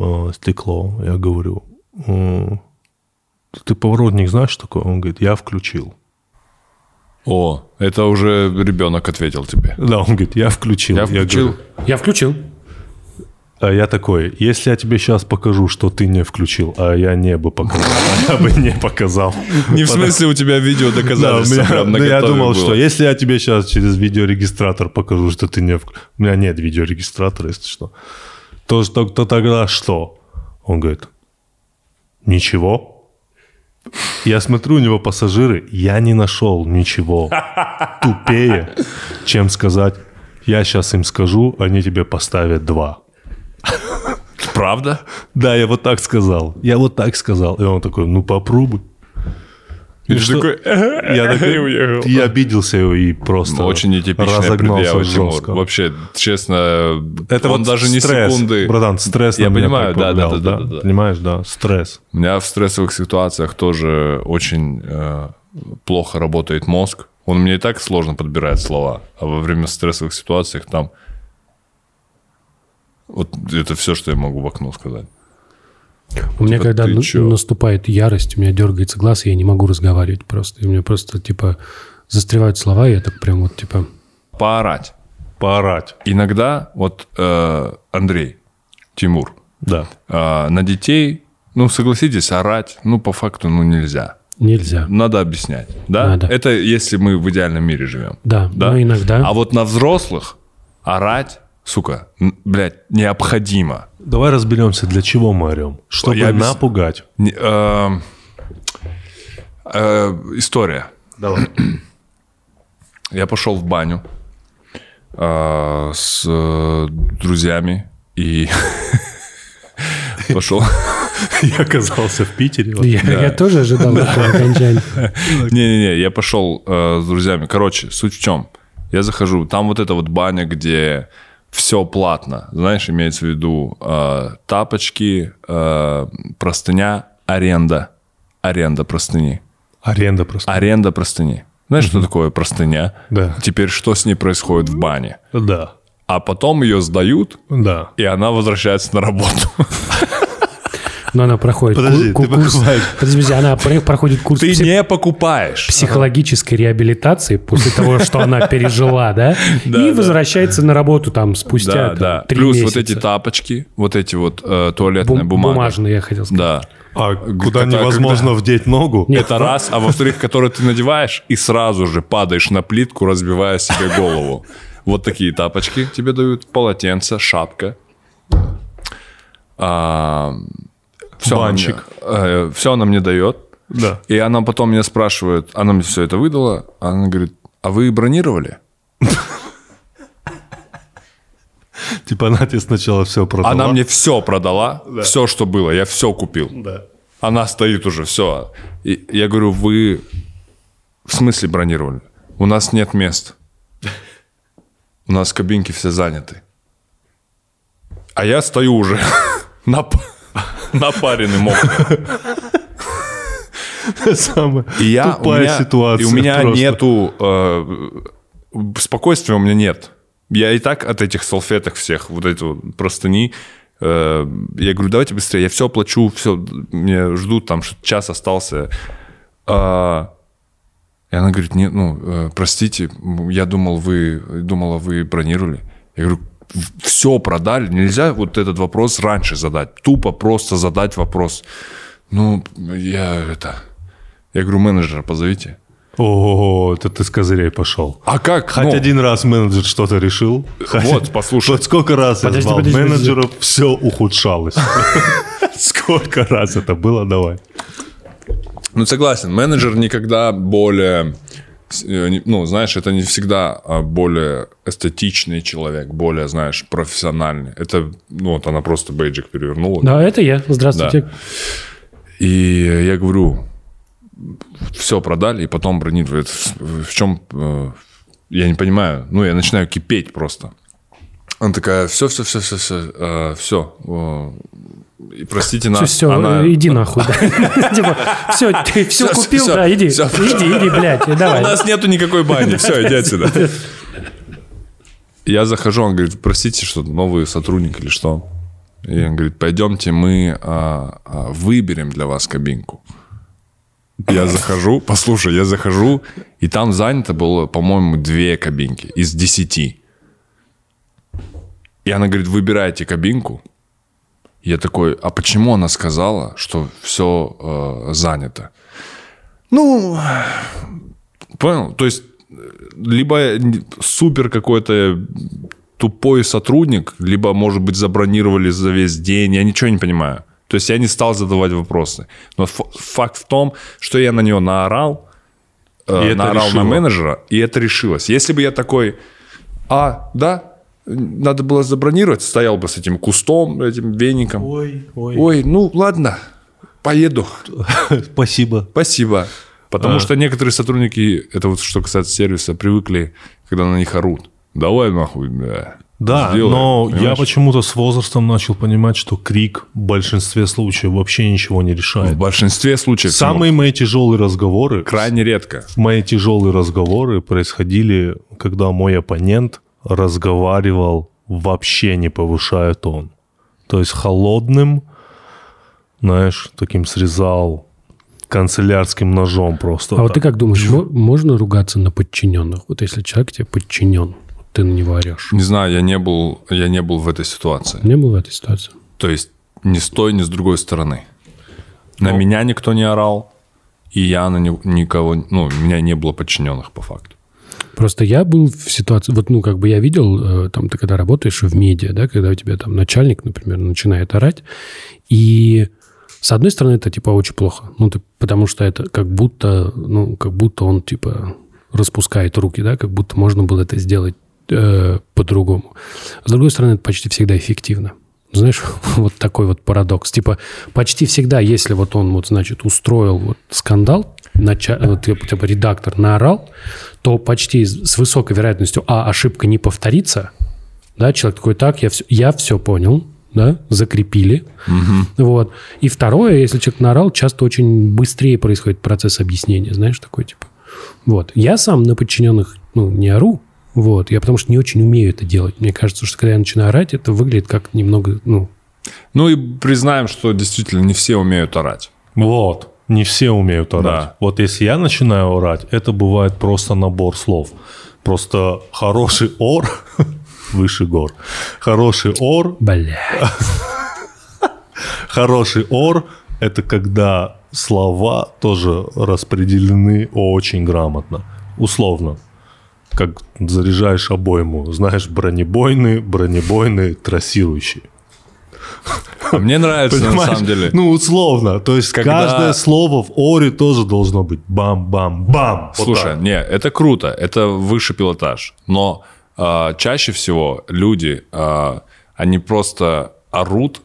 э, стекло. Я говорю, «Э, ты поворотник знаешь что такое? Он говорит, я включил. О, это уже ребенок ответил тебе. Да, он говорит, я включил. Я включил. говорю, Я включил. а я такой, если я тебе сейчас покажу, что ты не включил, а я не бы показал, а я бы не показал. Не в смысле у тебя видео доказательства прям ну, я думал, что если я тебе сейчас через видеорегистратор покажу, что ты не... вк- У меня нет видеорегистратора, если что. То, что, то тогда что? Он говорит, ничего. Я смотрю, у него пассажиры, я не нашел ничего тупее, чем сказать, я сейчас им скажу, они тебе поставят два. Правда? Да, я вот так сказал. Я вот так сказал. И он такой, ну попробуй. И И ты что? такой, Я, такой- и уехал. я обиделся и просто Очень нетипичная предъява, жестко. Вообще, честно, Это он вот даже не стресс, секунды... Братан, стресс Я понимаю, да, да, да, да, да. Понимаешь, да, стресс. У меня в стрессовых ситуациях тоже очень э, плохо работает мозг. Он мне и так сложно подбирает слова, а во время стрессовых ситуаций там... Вот это все, что я могу в окно сказать. У меня, Типа, когда на- наступает ярость, у меня дергается глаз, и я не могу разговаривать просто. И у меня просто, типа, застревают слова, и я так прям вот, типа... Поорать. Поорать. Иногда, вот э, Андрей, Тимур, Да. э, на детей, ну, согласитесь, орать, ну, по факту, ну, нельзя. Нельзя. Надо объяснять, да? Надо. Это если мы в идеальном мире живем. Да, Да? но иногда... А вот на взрослых орать, сука, блядь, необходимо. Давай разберемся, для чего мы орем. Чтобы Я объяс- напугать. Не- э, э, история. Давай. Я пошел в баню э, с э, друзьями и пошел. Я оказался в Питере. вот. Я, я тоже ожидал такого окончания. Не-не-не, я пошел э, с друзьями. Короче, суть в чем? Я захожу, там вот эта вот баня, где все платно. Знаешь, имеется в виду э, тапочки, э, простыня, аренда. Аренда простыни. Аренда просто. Аренда простыни. Знаешь, что такое простыня? Да. Теперь что с ней происходит в бане? Да. А потом ее сдают, Да. и она возвращается на работу. Но она проходит Подожди, ку- ты курс... покупаешь. Подожди, она про- проходит курс Ты пси- не покупаешь. психологической реабилитации после того, что она пережила, да? И возвращается на работу там спустя три Плюс месяца. вот эти тапочки, вот эти вот э, туалетная Бум- бумага. Бумажные, я хотел сказать. Да. А куда когда- невозможно вдеть ногу? Нет. Это раз, а во-вторых, которые ты надеваешь и сразу же падаешь на плитку, разбивая себе голову. Вот такие тапочки тебе дают, полотенце, шапка. Все Банчик. все она мне дает. Да. И она потом меня спрашивает, она мне все это выдала, она говорит, а вы бронировали? Типа она тебе сначала все продала. Она мне все продала, все, что было, я все купил. Да. Она стоит уже, все. И я говорю, вы в смысле бронировали? У нас нет мест. У нас кабинки все заняты. А я стою уже нап- напаренный мокрый. Самая И я, у тупая меня, ситуация. И у меня просто. нету... э, спокойствия у меня нет. Я и так от этих салфеток всех, вот эти вот простыни, э, я говорю, давайте быстрее, я все оплачу, все, мне ждут, там час остался. А, и она говорит, нет, ну, э, простите, я думал, вы, думала, вы бронировали. Я говорю, все продали, нельзя вот этот вопрос раньше задать, тупо просто задать вопрос. Ну, я это... Я говорю, менеджера позовите. О, это ты с козырей пошел. А как? Хоть Ну, один раз менеджер что-то решил. Вот, послушай. Вот сколько раз я Подожди, звал подожди, подожди. менеджеров, все ухудшалось. Сколько раз это было, давай. Ну, согласен, менеджер никогда более... э, Ну, знаешь, это не всегда а, более эстетичный человек, более, знаешь, профессиональный. Это, ну, вот она просто бейджик перевернула. Да, это я. Здравствуйте. И я говорю, все продали, и потом бронировали. В, в чем... э, Я не понимаю. Ну, я начинаю кипеть просто. Она такая, все, все, все, все, все, все. И простите нас. все, Она- иди нахуй. Типа, все, ты все купил, да, иди. Иди, иди, блядь, У давай. нас нету никакой бани. Все, иди отсюда. Я захожу, он говорит, простите, что новый сотрудник или что? И он говорит, пойдемте, мы а, а, выберем для вас кабинку. Я захожу, послушай, я захожу, и там занято было, по-моему, две кабинки из десяти. И она говорит, выбирайте кабинку. Я такой, а почему она сказала, что все занято? Ну, Понял? То есть, э, либо супер какой-то тупой сотрудник, либо, может быть, забронировали за весь день. Я ничего не понимаю. То есть я не стал задавать вопросы. Но факт в том, что я на него наорал, э, И наорал решило. на менеджера, и это решилось. Если бы я такой, а, да, надо было забронировать, стоял бы с этим кустом, этим веником. Ой, ой. Ой, ну ладно, поеду. Спасибо. Спасибо. Потому А. что некоторые сотрудники, это вот что касается сервиса, привыкли, когда на них орут. Давай нахуй, бля. Да, Сделай, но я понимаешь? почему-то с возрастом начал понимать, что крик в большинстве случаев вообще ничего не В решает. большинстве случаев Самые мои тяжелые разговоры, крайне редко. мои тяжелые разговоры происходили, когда мой оппонент разговаривал вообще не повышая тон. То есть холодным, знаешь, таким срезал канцелярским ножом просто. А вот ты так. как думаешь, мо- можно ругаться на подчиненных? Вот если человек тебе подчинен, вот ты на него орешь. Не знаю, я не был, я не был в этой ситуации. Не было в этой ситуации? То есть ни с той, ни с другой стороны. На Ну. меня никто не орал, и я на ни- никого, ну, у меня не было подчиненных по факту. Просто я был в ситуации, вот, ну, как бы я видел, э, там, ты когда работаешь в медиа, да, когда у тебя там начальник, например, начинает орать, и с одной стороны это, типа, очень плохо, ну, ты, потому что это как будто, ну, как будто он, типа, распускает руки, да, как будто можно было это сделать э, по-другому. С другой стороны, это почти всегда эффективно. Знаешь, вот такой вот парадокс. Типа, почти всегда, если вот он, вот, значит, устроил вот скандал, нача- вот, типа, типа, редактор наорал, то почти с высокой вероятностью, а, ошибка не повторится, да, человек такой, так, я все, я все понял, да, закрепили. Вот. И второе, если человек наорал, часто очень быстрее происходит процесс объяснения, знаешь, такой типа. Вот. Я сам на подчиненных, ну, не ору, вот, я потому что не очень умею это делать. Мне кажется, что когда я начинаю орать, это выглядит как немного, ну, Ну и признаем, что действительно не все умеют орать. Вот. Не все умеют орать. Да. Вот если я начинаю орать, это бывает просто набор слов. Просто хороший ор выше гор. Хороший ор, бля. хороший ор – это когда слова тоже распределены очень грамотно. Условно. Как заряжаешь обойму. Знаешь, бронебойный, бронебойный, трассирующий. Мне нравится, на самом деле. Ну, условно. То есть Когда- каждое слово в оре тоже должно быть бам-бам-бам. Вот Слушай, так. не, это круто, это высший пилотаж. Но а, чаще всего люди, а, они просто орут,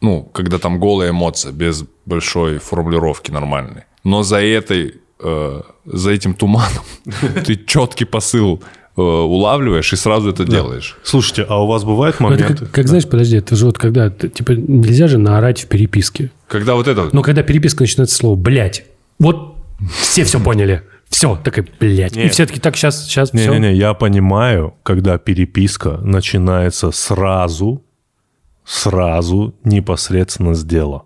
ну, когда там голая эмоция, без большой формулировки нормальной. Но за этой, э, за этим туманом ты четкий посыл э, улавливаешь и сразу это делаешь. Слушайте, а у вас бывают Ну, это моменты? как, как, знаешь, подожди, это же вот когда, типа, нельзя же наорать в переписке. Когда вот это... Но когда переписка начинается с слова «блядь», вот все все поняли. Все, такая, блядь. И Нет. все таки так, сейчас, сейчас, все. Не-не-не, я понимаю, когда переписка начинается сразу, сразу непосредственно с дела.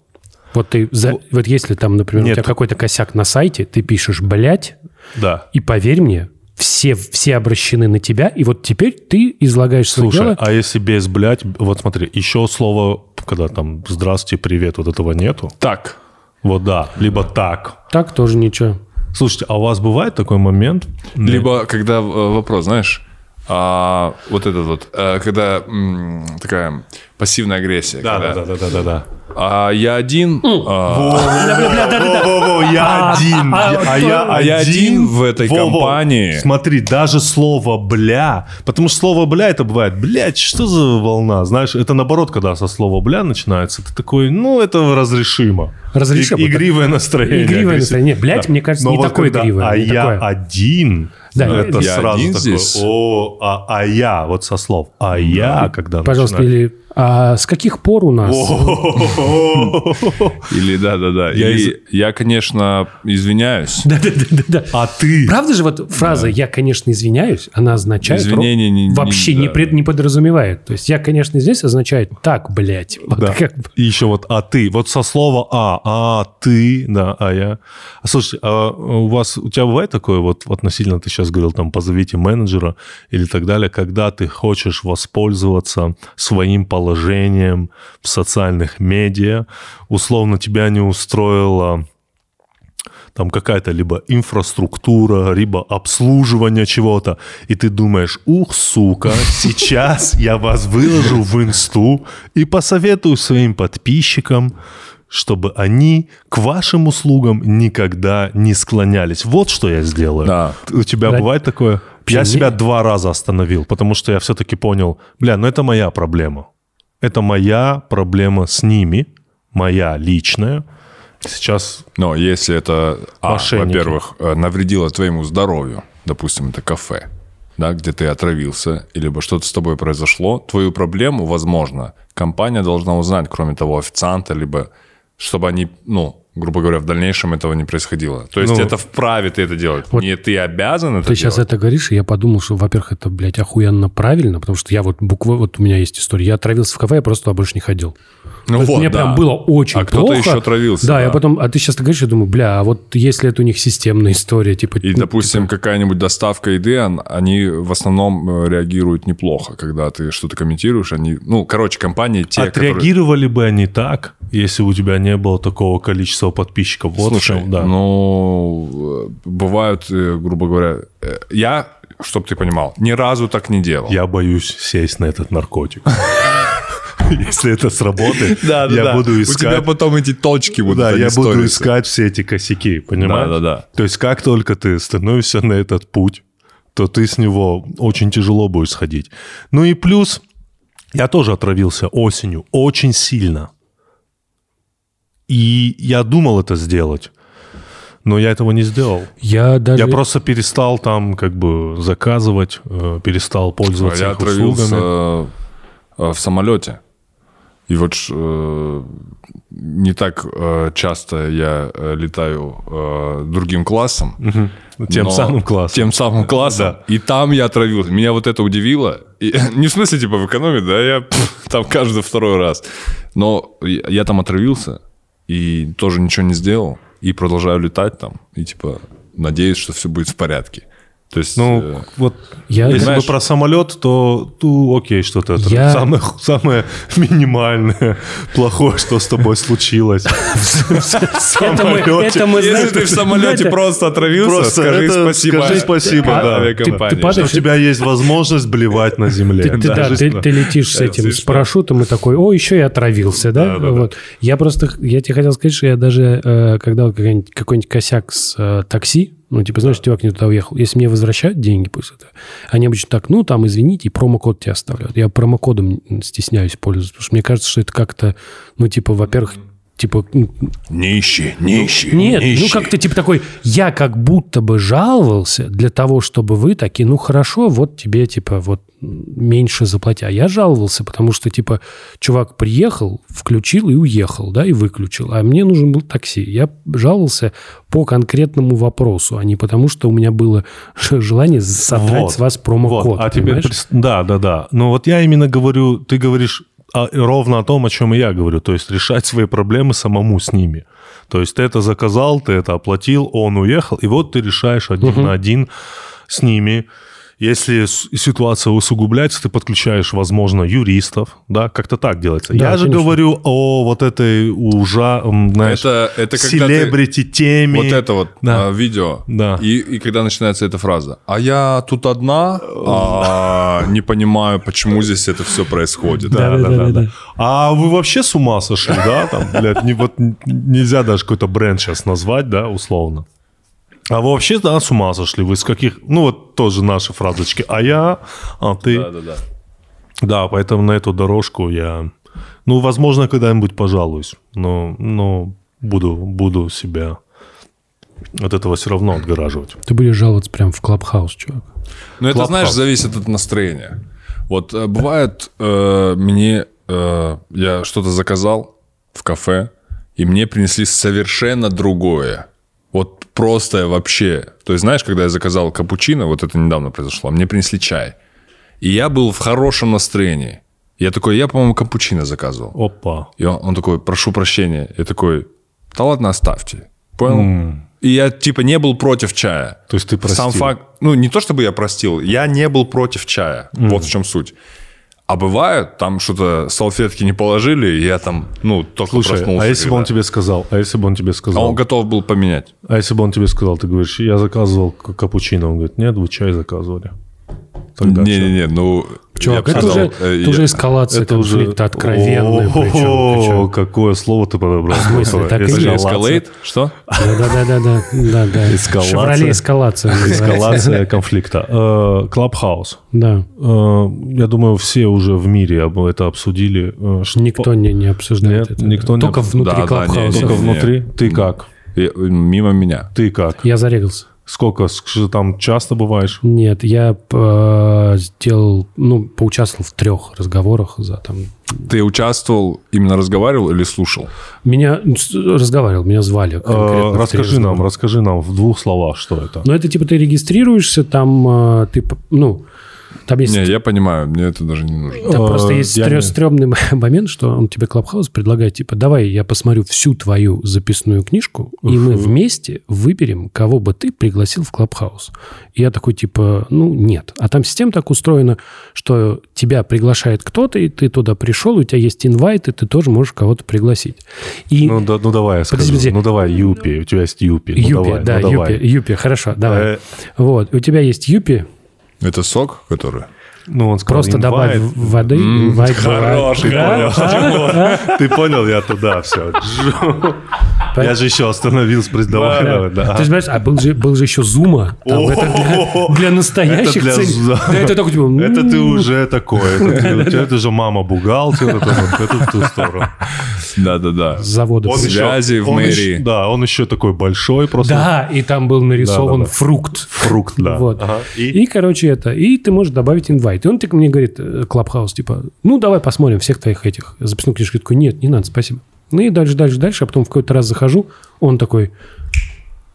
Вот ты, за- вот если там, например, Нет. у тебя какой-то косяк на сайте, ты пишешь «блядь», Да. и поверь мне, все, все обращены на тебя, и вот теперь ты излагаешь свое Слушай, дело. а если без блядь, вот смотри, еще слово, когда там здравствуйте, привет, вот этого нету. Так. Вот да, либо так. Так тоже ничего. Слушайте, а у вас бывает такой момент? Либо когда э, вопрос, знаешь, а, вот этот вот, э, когда м, такая пассивная агрессия. Да, когда, да, да, да, да, да. А я один, а, Во-во-во, я один, а я а один в этой компании. Смотри, даже слово «бля», потому что слово «бля» это бывает, блядь, что за волна? Знаешь, это наоборот, когда со слова «бля» начинается, ты такой, ну, это разрешимо. Разрешимо. Игривое настроение. Игривое настроение. Блядь, мне кажется, не такое игривое, А я один, Да, это я сразу такое, здесь. о, а, а я, вот со слов, а я, когда Пожалуйста, начинаю- или а с каких пор у нас? Или да-да-да. Я конечно, извиняюсь. Да-да-да. А ты? Правда же вот фраза «я, конечно, извиняюсь», она означает... Не- вообще не, да. пред- не подразумевает. То есть «я, конечно, извиняюсь» означает «так, блядь». Вот Да. как бы. И еще вот «а ты». Вот со слова «а», «а ты», да, «а я». А слушай, а у вас, у тебя бывает такое вот относительно, ты сейчас говорил, там, позовите менеджера или так далее, когда ты хочешь воспользоваться своим положением в социальных медиа, условно тебя не устроила там какая-то либо инфраструктура, либо обслуживание чего-то, и ты думаешь, ух, сука, сейчас я вас выложу в инсту и посоветую своим подписчикам, чтобы они к вашим услугам никогда не склонялись. Вот что я сделаю. Да. У тебя Да. бывает такое? Я себя два раза остановил, потому что я все-таки понял, бля, ну это моя проблема. Это моя проблема с ними, моя личная. Сейчас Но если это, а, во-первых, э, навредило твоему здоровью, допустим, это кафе, да, где ты отравился, либо что-то с тобой произошло, твою проблему, возможно, компания должна узнать, кроме того официанта, либо чтобы они, ну, грубо говоря, в дальнейшем этого не происходило. То есть Ну, это вправе ты это делать. вот не ты обязан это Ты сейчас делать. это говоришь, и я подумал, что, во-первых, это, блядь, охуенно правильно, потому что я вот буквально, вот у меня есть история, я отравился в кафе, я просто туда больше не ходил. Ну вот, мне да. прям было очень А кто-то плохо. еще отравился, Да, да. я потом, а ты сейчас говоришь, я думаю, бля, а вот если это у них системная история, типа... И, ну, допустим, какая-нибудь доставка еды, он- они в основном э, реагируют неплохо, когда ты что-то комментируешь. Они, ну, короче, компании те, которые... отреагировали бы они так, если у тебя не было такого количества подписчиков. Вот в Слушай, чем, да. ну, э, бывают, э, грубо говоря, я, чтобы ты понимал, ни разу так не делал. Я боюсь сесть на этот наркотик. Если это сработает, я буду У тебя искать... потом эти точки будут. Да, я буду искать все эти косяки, понимаешь? Да, да, да. То есть как только ты становишься на этот путь, то ты с него очень тяжело будешь сходить. Ну и плюс, я тоже отравился осенью очень сильно. И я думал это сделать, но я этого не сделал. Я даже... Я просто перестал там как бы заказывать, э, перестал пользоваться Я их отравился услугами. э, в самолете. И вот э, не так э, часто я э, летаю э, другим классом. Тем но- самым классом. Тем самым классом. Да. И там я отравился. Меня вот это удивило. И, не в смысле, типа, в экономии, да, я там каждый второй раз. Но я, я там отравился и тоже ничего не сделал. И продолжаю летать там. И, типа, надеюсь, что все будет в порядке. То есть... Ну, э, вот Я- если Понимаешь? бы про самолет, то, то окей, что-то это Я- самое, самое минимальное плохое, что с тобой случилось. Если ты в самолете просто отравился, скажи спасибо. скажи спасибо, да. Ты- у тебя есть возможность блевать на земле. Ты, летишь с этим, с парашютом и такой, о, еще я отравился, да? вот. Я просто, я тебе хотел сказать, что я даже, э, когда какой-нибудь косяк с э, такси, ну, типа, знаешь, чувак не туда уехал, если мне возвращают деньги после этого, они обычно так, ну, там, извините, и промокод тебе оставляют. Я промокодом стесняюсь пользоваться, потому что мне кажется, что это как-то, ну, типа, во-первых, типа, ну, Не ищи, не ищи, нет, не ну как-то типа такой, я как будто бы жаловался для того, чтобы вы такие, ну хорошо, вот тебе типа вот меньше заплати. А я жаловался, потому что типа чувак приехал, включил и уехал, да, и выключил. А мне нужен был такси. Я жаловался по конкретному вопросу, а не потому, что у меня было желание содрать Вот, с вас промокод. вот. А понимаешь? прис- да, да, да. Но вот я именно говорю, ты говоришь а, ровно о том, о чем и я говорю, то есть решать свои проблемы самому с ними. То есть ты это заказал, ты это оплатил, он уехал, и вот ты решаешь один на один с ними. Если ситуация усугубляется, ты подключаешь, возможно, юристов, да, как-то так делается. Да, я же конечно. говорю о вот этой ужа, знаешь, Это- это когда ты- селебрити теме. Вот это вот Да. а, видео. Да. И, и когда начинается эта фраза. А я тут одна, а, не понимаю, почему здесь это все происходит. Да, да, да, Да-да-да-да. да. А вы вообще с ума сошли, да? Там, блядь, не, вот нельзя даже какой-то бренд сейчас назвать, да, условно. А вы вообще, да, с ума сошли? Вы с каких... Ну, вот тоже наши фразочки. А я, а ты... Да, да, да. Да, поэтому на эту дорожку я... Ну, возможно, когда-нибудь пожалуюсь. Но, но буду, буду себя от этого все равно отгораживать. Ты будешь жаловаться прям в Клабхаус, чувак. Но это, знаешь, зависит от настроения. Вот э, бывает, э, мне э, я что-то заказал в кафе, и мне принесли совершенно другое. Вот просто вообще. То есть, знаешь, когда я заказал капучино, вот это недавно произошло, мне принесли чай. И я был в хорошем настроении. Я такой, я, по-моему, капучино заказывал. Опа. И он, он такой, прошу прощения. Я такой, да ладно, оставьте. Понял? И я, типа, не был против чая. То есть ты простил? Сам факт... Ну, не то, чтобы я простил. Я не был против чая. Вот в чем суть. А бывает, там что-то салфетки не положили, и я там, ну, только Слушай, проснулся. а если бы он когда- тебе сказал, а если бы он тебе А сказал, он готов был поменять. а если бы он тебе сказал, ты говоришь, я заказывал капучино, он говорит, нет, вы чай заказывали. Не-не-не, ну... Чувак, Я это уже, э, это уже эскалация Это уже... конфликта откровенная. О, какое слово ты подобрал. В смысле? Так и. Escalate? Что? Да-да-да-да. да, да. Эскалация. Шевроле эскалация. Эскалация конфликта. Э, Клабхаус. Да. Э, Я думаю, все уже в мире об- это обсудили. э, Никто не, не обсуждает Нет, это. никто не Только внутри Да, Клабхауса. Только внутри. Ты как? Мимо меня. Ты как? Я зарегался. Сколько? С- что Там часто бываешь? Нет, я э, сделал, ну, поучаствовал в трех разговорах за там... Ты участвовал, именно разговаривал или слушал? Меня разговаривал, меня звали. Э, Расскажи нам, разговора. расскажи нам в двух словах, что это. Ну, это типа ты регистрируешься, там э, ты, ну, там есть Не, я понимаю, мне это даже не нужно. Там Э, просто есть я стрё- не- стрёмный момент, что он тебе Clubhouse предлагает, типа, давай я посмотрю всю твою записную книжку, и мы вместе выберем, кого бы ты пригласил в Clubhouse. И я такой, типа, ну, нет. А там система так устроена, что тебя приглашает кто-то, и ты туда пришел, у тебя есть invite, и ты тоже можешь кого-то пригласить. И Ну, да, ну давай я скажу. Подожди. Ну давай, Юпи. У тебя есть Юпи. Ну, Юпи, давай, да, ну, давай. Юпи, Юпи, хорошо, давай. Э, Вот, у тебя есть Юпи, Это сок, который? Ну, он сказал, просто добавь воды, Хорош, бывает. Да? понял. Ты понял, я туда все. Я же еще остановился, давай, давай, Ты да. же понимаешь, а был же, был же еще Зума. Там это для, для настоящих Это для целей. зу- Да, это такой, типа, Это ты «М, уже такой. Это ты- же мама бухгалтер, это в ту сторону. Да-да-да. Он Связи еще- в мэрии. еще- Да, он еще такой большой просто. Да, и там был нарисован Да, да, да. фрукт. Фрукт, да. Вот. Ага. И? И? короче, это. И ты можешь добавить инвайт. И он так мне говорит, э, Клабхаус, типа, ну, давай посмотрим всех твоих этих записных книжек. Я такой, нет, не надо, спасибо. Ну и дальше, дальше, дальше. А потом в какой-то раз захожу, он такой,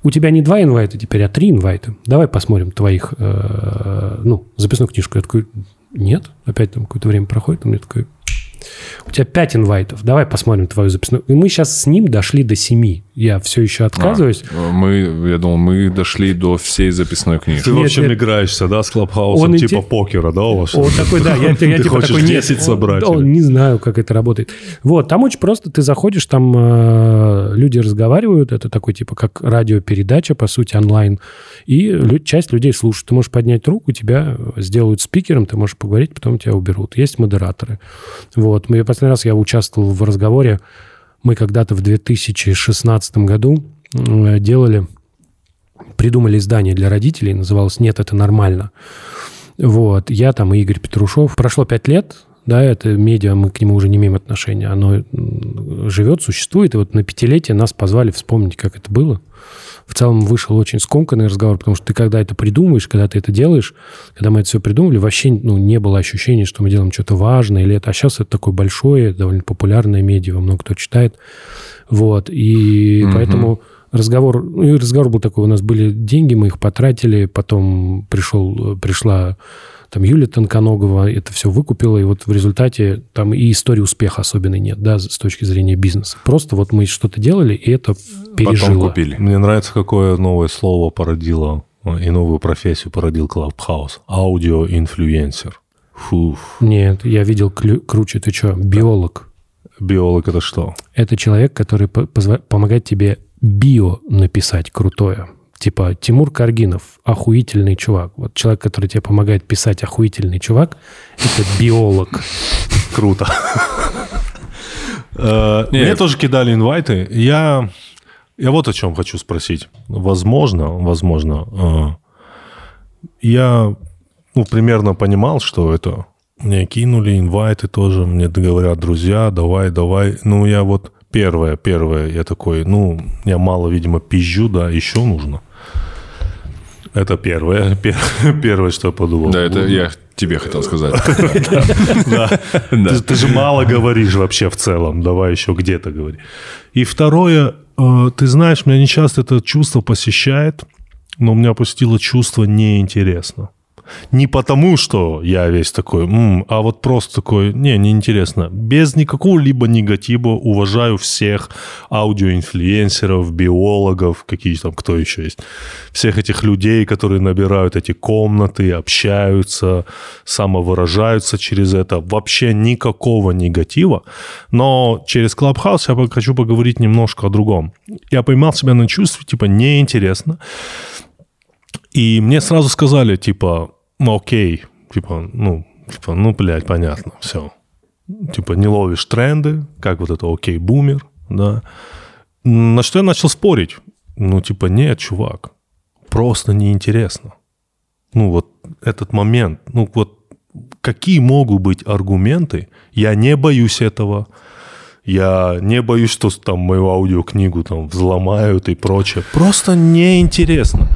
у тебя не два инвайта теперь, а три инвайта. Давай посмотрим твоих, э, ну, записную книжку. Я такой, нет. Опять там какое-то время проходит, он мне такой, у тебя пять инвайтов, давай посмотрим твою записную. И мы сейчас с ним дошли до семи. Я все еще отказываюсь. А, Мы, я думал, мы дошли до всей записной книжки. Ты, в Нет, общем, нет. играешь да, с Клабхаусом, Он типа инте- покера, да, у вас? Он такой, да, я, я Ты типа хочешь такой, нет, 10 он- собрать он или? не знаю, как это работает. Вот, там очень просто, ты заходишь, там э, люди разговаривают, это такой типа как радиопередача, по сути, онлайн, и лю- часть людей слушают. Ты можешь поднять руку, тебя сделают спикером, ты можешь поговорить, потом тебя уберут. Есть модераторы. Вот, мы, последний раз я участвовал в разговоре, мы когда-то в 2016 году э, делали придумали издание для родителей, называлось «Нет, это нормально». Вот, я там и Игорь Петрушев. Прошло пять лет, да, это медиа, мы к нему уже не имеем отношения. Оно живет, существует. И вот на пятилетие нас позвали вспомнить, как это было. В целом вышел очень скомканный разговор, потому что ты когда это придумываешь, когда ты это делаешь, когда мы это все придумали, вообще ну, не было ощущения, что мы делаем что-то важное или это. А сейчас это такое большое, довольно популярное медиа, много кто читает. Вот, и Мгм. поэтому разговор, ну, и разговор был такой, у нас были деньги, мы их потратили, потом пришел, пришла там Юлия Тонконогова это все выкупила, и вот в результате там и истории успеха особенной нет, да, с точки зрения бизнеса. Просто вот мы что-то делали, и это Потом пережило. купили. Мне нравится, какое новое слово породило э, и новую профессию породил Клабхаус. Аудиоинфлюенсер. Фуф. Нет, я видел клю- круче, ты что, биолог. Биолог это что? Это человек, который по- позва- помогает тебе био написать крутое. Типа Тимур Каргинов, охуительный чувак. Вот человек, который тебе помогает писать охуительный чувак, это биолог. Круто. Э, Мне тоже кидали инвайты. Я, я вот о чем хочу спросить. Возможно, возможно, э, я ну, примерно понимал, что это. Мне кинули инвайты тоже, мне говорят, друзья, давай, давай. Ну, я вот первое, первое, я такой, ну, я мало, видимо, пизжу, да, еще нужно. Это первое, пер- первое, что я подумал. Да, это я тебе хотел сказать. Ты, же мало говоришь вообще в целом. Давай еще где-то говори. И второе, э, ты знаешь, меня не часто это чувство посещает, но у меня пустило чувство неинтересно. Не потому, что я весь такой, «М», а вот просто такой, не, неинтересно. Без никакого-либо негатива уважаю всех аудиоинфлюенсеров, биологов, какие там, кто еще есть. Всех этих людей, которые набирают эти комнаты, общаются, самовыражаются через это. Вообще никакого негатива. Но через Clubhouse я хочу поговорить немножко о другом. Я поймал себя на чувстве, типа, неинтересно. И мне сразу сказали, типа, ну окей, типа, ну, Типа, ну, блядь, понятно, все. Типа, не ловишь тренды, как вот это окей, бумер, да. На что я начал спорить? Ну, типа, нет, чувак, просто неинтересно. Ну, вот этот момент, ну, вот какие могут быть аргументы? Я не боюсь этого. Я не боюсь, что там мою аудиокнигу там взломают и прочее. Просто неинтересно.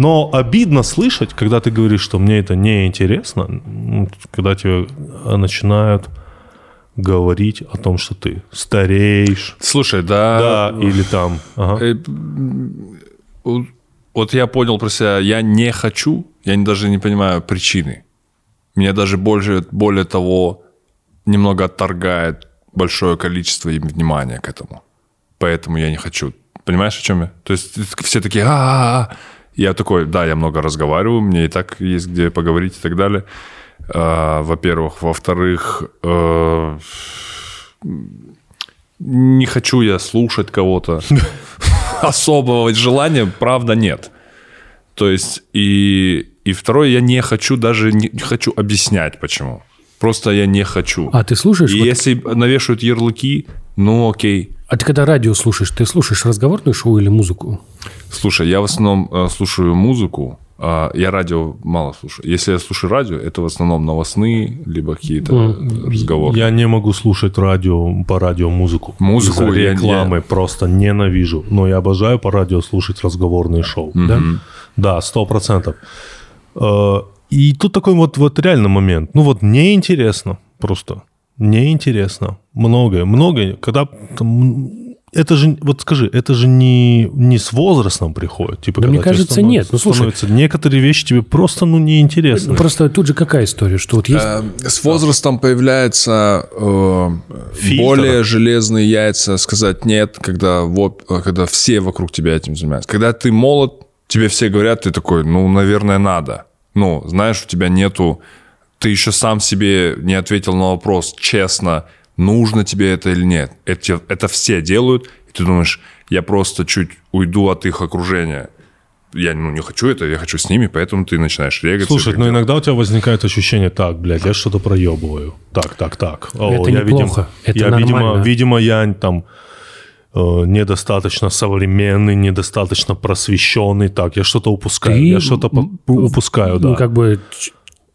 Но обидно слышать, когда ты говоришь, что мне это неинтересно, ну, когда тебе начинают говорить о том, что ты стареешь. Слушай, да... Да, или там... ага. Э, вот- я понял про себя, я не хочу, я не- даже не понимаю причины. Меня даже больше, более того, немного отторгает большое количество им внимания к этому. Поэтому я не хочу. Понимаешь, о чем я? То есть все такие, а Я такой, да, я много разговариваю, мне и так есть где поговорить и так далее. А, Во-первых. Во-вторых, э, не хочу я слушать кого-то. Особого желания, правда, нет. То есть, и, и второе, я не хочу даже, не хочу объяснять, почему. Просто я не хочу. А ты слушаешь? и вот- если навешивают ярлыки, ну окей. а ты когда радио слушаешь, ты слушаешь разговорное шоу или музыку? Слушай, я в основном э, слушаю музыку, а я радио мало слушаю. Если я слушаю радио, это в основном новостные, либо какие-то разговоры. Я не могу слушать радио по радио музыку. Музыку Из-за я- рекламы просто ненавижу. Но я обожаю по радио слушать разговорные шоу. Да? Да, сто процентов. Э, И тут такой вот, вот реально момент. Ну вот неинтересно просто. Неинтересно. Многое, многое. Когда там, это же, вот скажи, это же не, не с возрастом приходит. Типа, Да мне кажется, нет. Ну, слушай. становится- некоторые вещи тебе просто, ну, неинтересны. Просто тут же какая история, что вот есть... Э, С возрастом появляются э, Фильтр. более железные яйца сказать нет, когда, вот, когда все вокруг тебя этим занимаются. Когда ты молод, тебе все говорят, ты такой, ну, наверное, надо. Ну, знаешь, у тебя нету... Ты еще сам себе не ответил на вопрос честно, нужно тебе это или нет. Это, это все делают, и ты думаешь, я просто чуть уйду от их окружения. Я ну, не хочу это, я хочу с ними, поэтому ты начинаешь регаться. Слушай, как ну делать. иногда у тебя возникает ощущение, так, блядь, я что-то проебываю. Так, так, так. О, Это я, неплохо, это я, видимо, нормально. видимо, я там э, недостаточно современный, недостаточно просвещенный. Так, я что-то упускаю. Ты, я что-то по- упускаю, да. Ну, как бы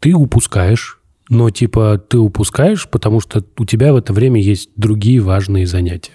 ты упускаешь, но типа ты упускаешь, потому что у тебя в это время есть другие важные занятия.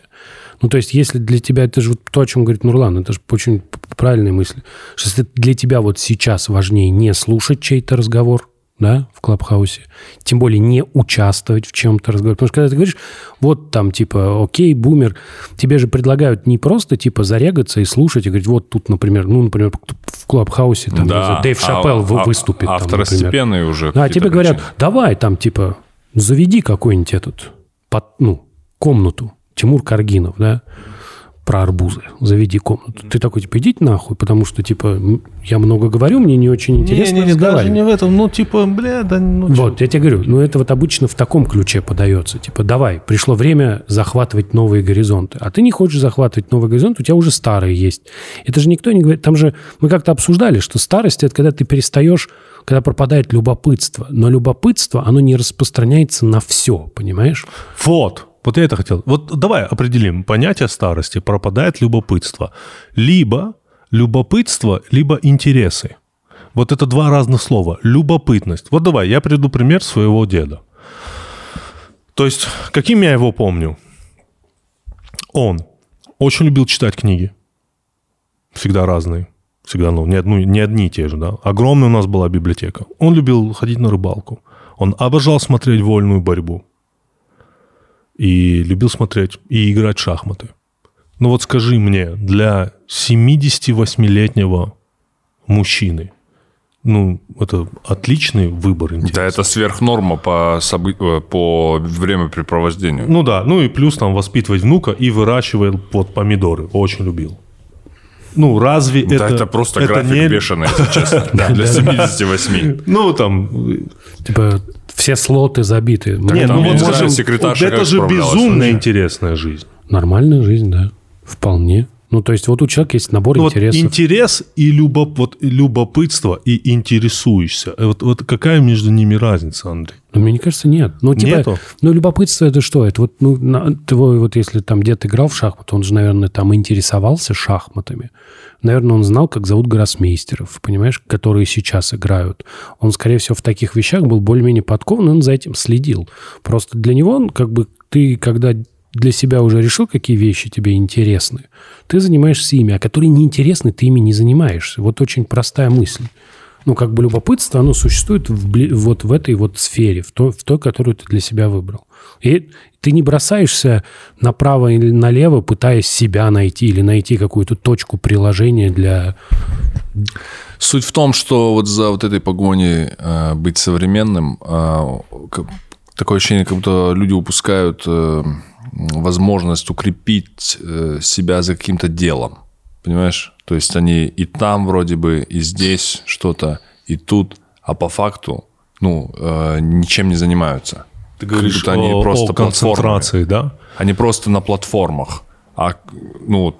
Ну, то есть, если для тебя, это же то, о чем говорит Нурлан, это же очень правильная мысль, что если для тебя вот сейчас важнее не слушать чей-то разговор, да, в Клабхаусе, тем более не участвовать в чем-то разговоре. Потому что когда ты говоришь, вот там, типа, окей, бумер, тебе же предлагают не просто, типа, зарегаться и слушать, и говорить, вот тут, например, ну, например, в Клабхаусе там, не знаю, Дэйв а- Шапелл вы- а- выступит. а там, например. второстепенные уже. А тебе говорят, причины. давай там, типа, заведи какой-нибудь этот, под, ну, комнату. Тимур Каргинов, да, про арбузы. Заведи комнату. Ты такой, типа, идите нахуй, потому что, типа, я много говорю, мне не очень интересно не, не, даже разговаривать. не в этом. Ну, типа, бля, да ну чё. Вот, я тебе говорю, ну это вот обычно в таком ключе подается. Типа, давай, пришло время захватывать новые горизонты. А ты не хочешь захватывать новый горизонт, у тебя уже старые есть. Это же никто не говорит. Там же мы как-то обсуждали, что старость это когда ты перестаешь, когда пропадает любопытство. Но любопытство, оно не распространяется на все, понимаешь? Вот. Вот я это хотел. Вот давай определим понятие старости. Пропадает любопытство. Либо любопытство, либо интересы. Вот это два разных слова. Любопытность. Вот давай, я приведу пример своего деда. То есть, каким я его помню? Он очень любил читать книги. Всегда разные. Всегда, ну, не, одну, не одни и те же, да. Огромная у нас была библиотека. Он любил ходить на рыбалку. Он обожал смотреть вольную борьбу и любил смотреть и играть в шахматы. Ну вот скажи мне, для 78-летнего мужчины, ну, это отличный выбор интереса. Да, это сверхнорма по, собы- э, по времяпрепровождению. Ну да, ну и плюс там воспитывать внука и выращивать вот помидоры. Очень любил. Ну, разве Да, это... это, просто это график не- бешеный, если честно. Для 78. Ну, там... Типа, все слоты забиты. Не, там, ну вот скажем, секретарша вот это же безумно интересная жизнь. Нормальная жизнь, да. Вполне. Ну, то есть, вот у человека есть набор Ну, вот интересов. интерес и, любоп, вот, любопытство, и интересуешься. Э, Вот, вот какая между ними разница, Андрей? Но мне кажется, нет. Ну, типа, Нету? ну, любопытство это что? Это вот, ну, на- твой, вот если там дед играл в шахматы, он же, наверное, там интересовался шахматами. Наверное, он знал, как зовут гроссмейстеров, понимаешь, которые сейчас играют. Он, скорее всего, в таких вещах был более-менее подкован, он за этим следил. Просто для него, он, как бы, ты, когда для себя уже решил, какие вещи тебе интересны, ты занимаешься ими, а которые неинтересны, ты ими не занимаешься. Вот очень простая мысль ну, как бы любопытство, оно существует в, вот в этой вот сфере, в той, в той, которую ты для себя выбрал. И ты не бросаешься направо или налево, пытаясь себя найти или найти какую-то точку приложения для... Суть в том, что вот за вот этой погоней э, быть современным, э, как- такое ощущение, как будто люди упускают э, возможность укрепить э, себя за каким-то делом. Понимаешь? То есть они и там вроде бы, и здесь что-то, и тут, а по факту, ну, э, ничем не занимаются. Ты говоришь будто они о, просто о концентрации, да? Они просто на платформах. А, ну,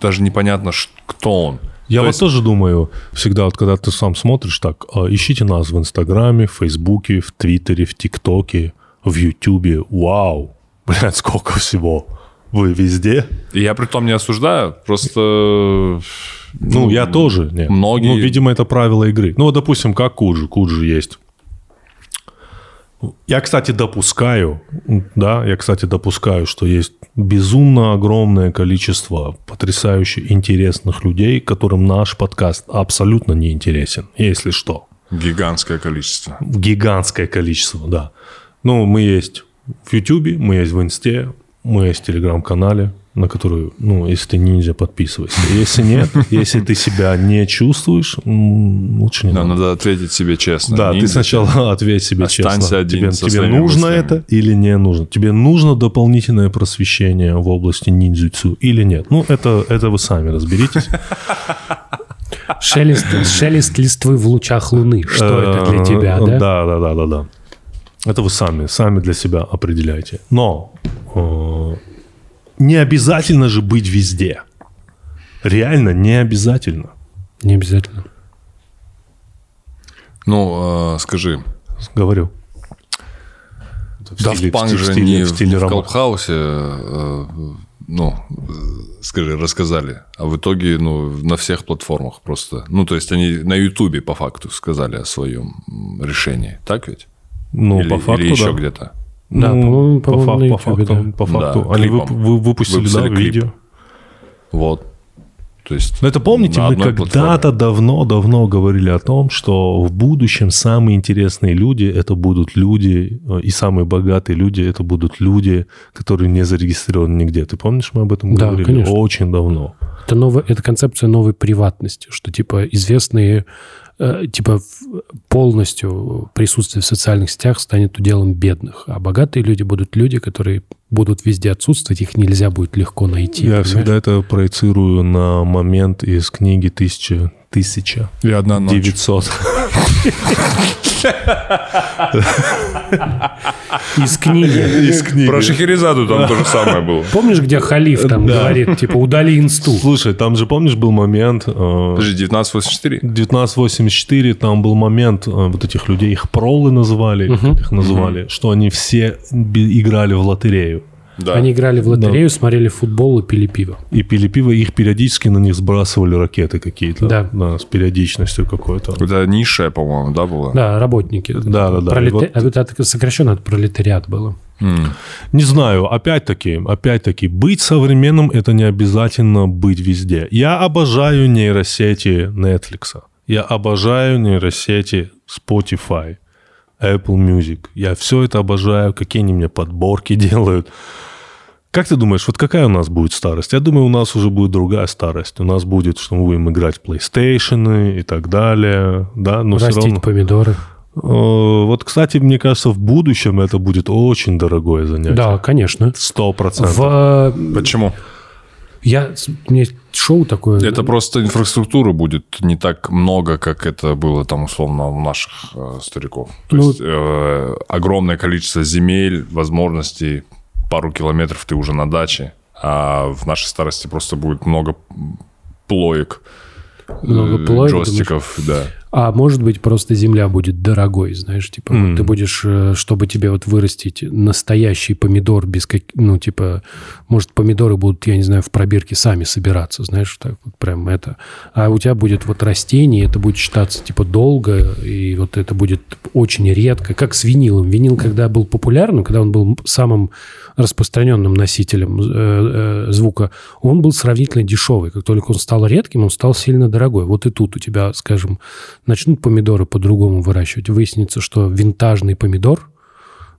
даже непонятно, кто он. Я То вот есть- тоже думаю, всегда, вот когда ты сам смотришь, так, а, ищите нас в Инстаграме, в Фейсбуке, в Твиттере, в ТикТоке, в Ютубе. Вау! Блядь, сколько всего. Вы везде? Я при том не осуждаю, просто... Ну, я тоже. Нет. многие- Ну, видимо, это правило игры. Ну, вот, допустим, как Куджи. Куджи есть. Я, кстати, допускаю, да, я, кстати, допускаю, что есть безумно огромное количество потрясающе интересных людей, которым наш подкаст абсолютно не интересен, если что. Гигантское количество. Гигантское количество, да. Ну, мы есть в Ютубе, мы есть в Инсте, мы есть в Телеграм-канале, на который, ну, если ты ниндзя, подписывайся. Если нет, если ты себя не чувствуешь, лучше не Да, надо. надо ответить себе честно. Да, Не- ты сначала ответь себе Останься честно. один тебе со тебе нужно мыслями. это или не нужно? Тебе нужно дополнительное просвещение в области ниндзюцу или нет? Ну, это, это вы сами разберитесь. Шелест, шелест листвы в лучах луны. Что это для Э, тебя, да? Да, да, да, да, да. Это вы сами, сами для себя определяете. Но э, не обязательно же быть везде. Реально не обязательно. Не обязательно. Ну, э, скажи, Говорю. Это в стиле- в же стиле- не в стиле в. Клабхаусе, э, ну, э, скажи, рассказали, а в итоге, ну, на всех платформах просто. Ну, то есть они на Ютубе по факту сказали о своем решении, так ведь? Ну, или, по факту, или еще да. где-то? Да, Ну, по, по-моему, фак- по факту, да. по факту. Да, Они клипом. вып- вы- выпустили, Выпустили да, клип. видео. Вот. То есть... Но это помните, мы когда-то давно-давно говорили о том, что в будущем самые интересные люди это будут люди, э, и самые богатые люди это будут люди, которые не зарегистрированы нигде. Ты помнишь, мы об этом Да, говорили конечно. очень давно. Это, новая, это концепция новой приватности, что типа известные, типа в- полностью присутствие в социальных сетях станет уделом бедных, а богатые люди будут люди, которые будут везде отсутствовать, их нельзя будет легко найти. Я понимаешь? всегда это проецирую на момент из книги «Тысяча, тысяча И одна ночь. 900. Из книги. Из книги. Про Шахерезаду там то же самое было. Помнишь, где халиф там говорит, типа, удали инсту? Слушай, там же, помнишь, был момент... э, Подожди, 1984? 1984, там был момент, э, вот этих людей, их пролы называли, их называли, что они все играли в лотерею. Да. Они играли в лотерею, смотрели футбол и пили пиво. И пили пиво, их периодически на них сбрасывали ракеты какие-то. Да. с периодичностью какой-то. Это низшая, по-моему, да, была? Да, работники. Да, да, да. Пролета- И вот- а Это сокращенно от пролетариат было. Не знаю, опять-таки, опять-таки, быть современным – это не обязательно быть везде. Я обожаю нейросети Netflix. Я обожаю нейросети Spotify, Apple Music. Я все это обожаю, какие они мне подборки делают. Как ты думаешь, вот какая у нас будет старость? Я думаю, у нас уже будет другая старость. У нас будет, что мы будем играть в PlayStation и так далее. Да, но все Растить равно... помидоры. Э, Вот, кстати, мне кажется, в будущем это будет очень дорогое занятие. Да, конечно. Сто процентов. В... Почему? Я... У меня шоу такое. Это просто инфраструктуры будет не так много, как это было там условно у наших э, стариков. То Ну, есть э, огромное количество земель, возможностей, пару километров ты уже на даче, а в нашей старости просто будет много плоек, Много плоек, джойстиков, да. А может быть, просто земля будет дорогой, знаешь, типа, вот ты будешь, э, чтобы тебе вот вырастить настоящий помидор без как, ну, типа, может, помидоры будут, я не знаю, в пробирке сами собираться, знаешь, так вот прям это. А у тебя будет вот растение, это будет считаться, типа, долго, и вот это будет очень редко, как с винилом. Винил, когда был популярным, когда он был самым распространенным носителем э, э, звука, он был сравнительно дешевый. Как только он стал редким, он стал сильно дорогой. Вот и тут у тебя, скажем, начнут помидоры по-другому выращивать. Выяснится, что винтажный помидор,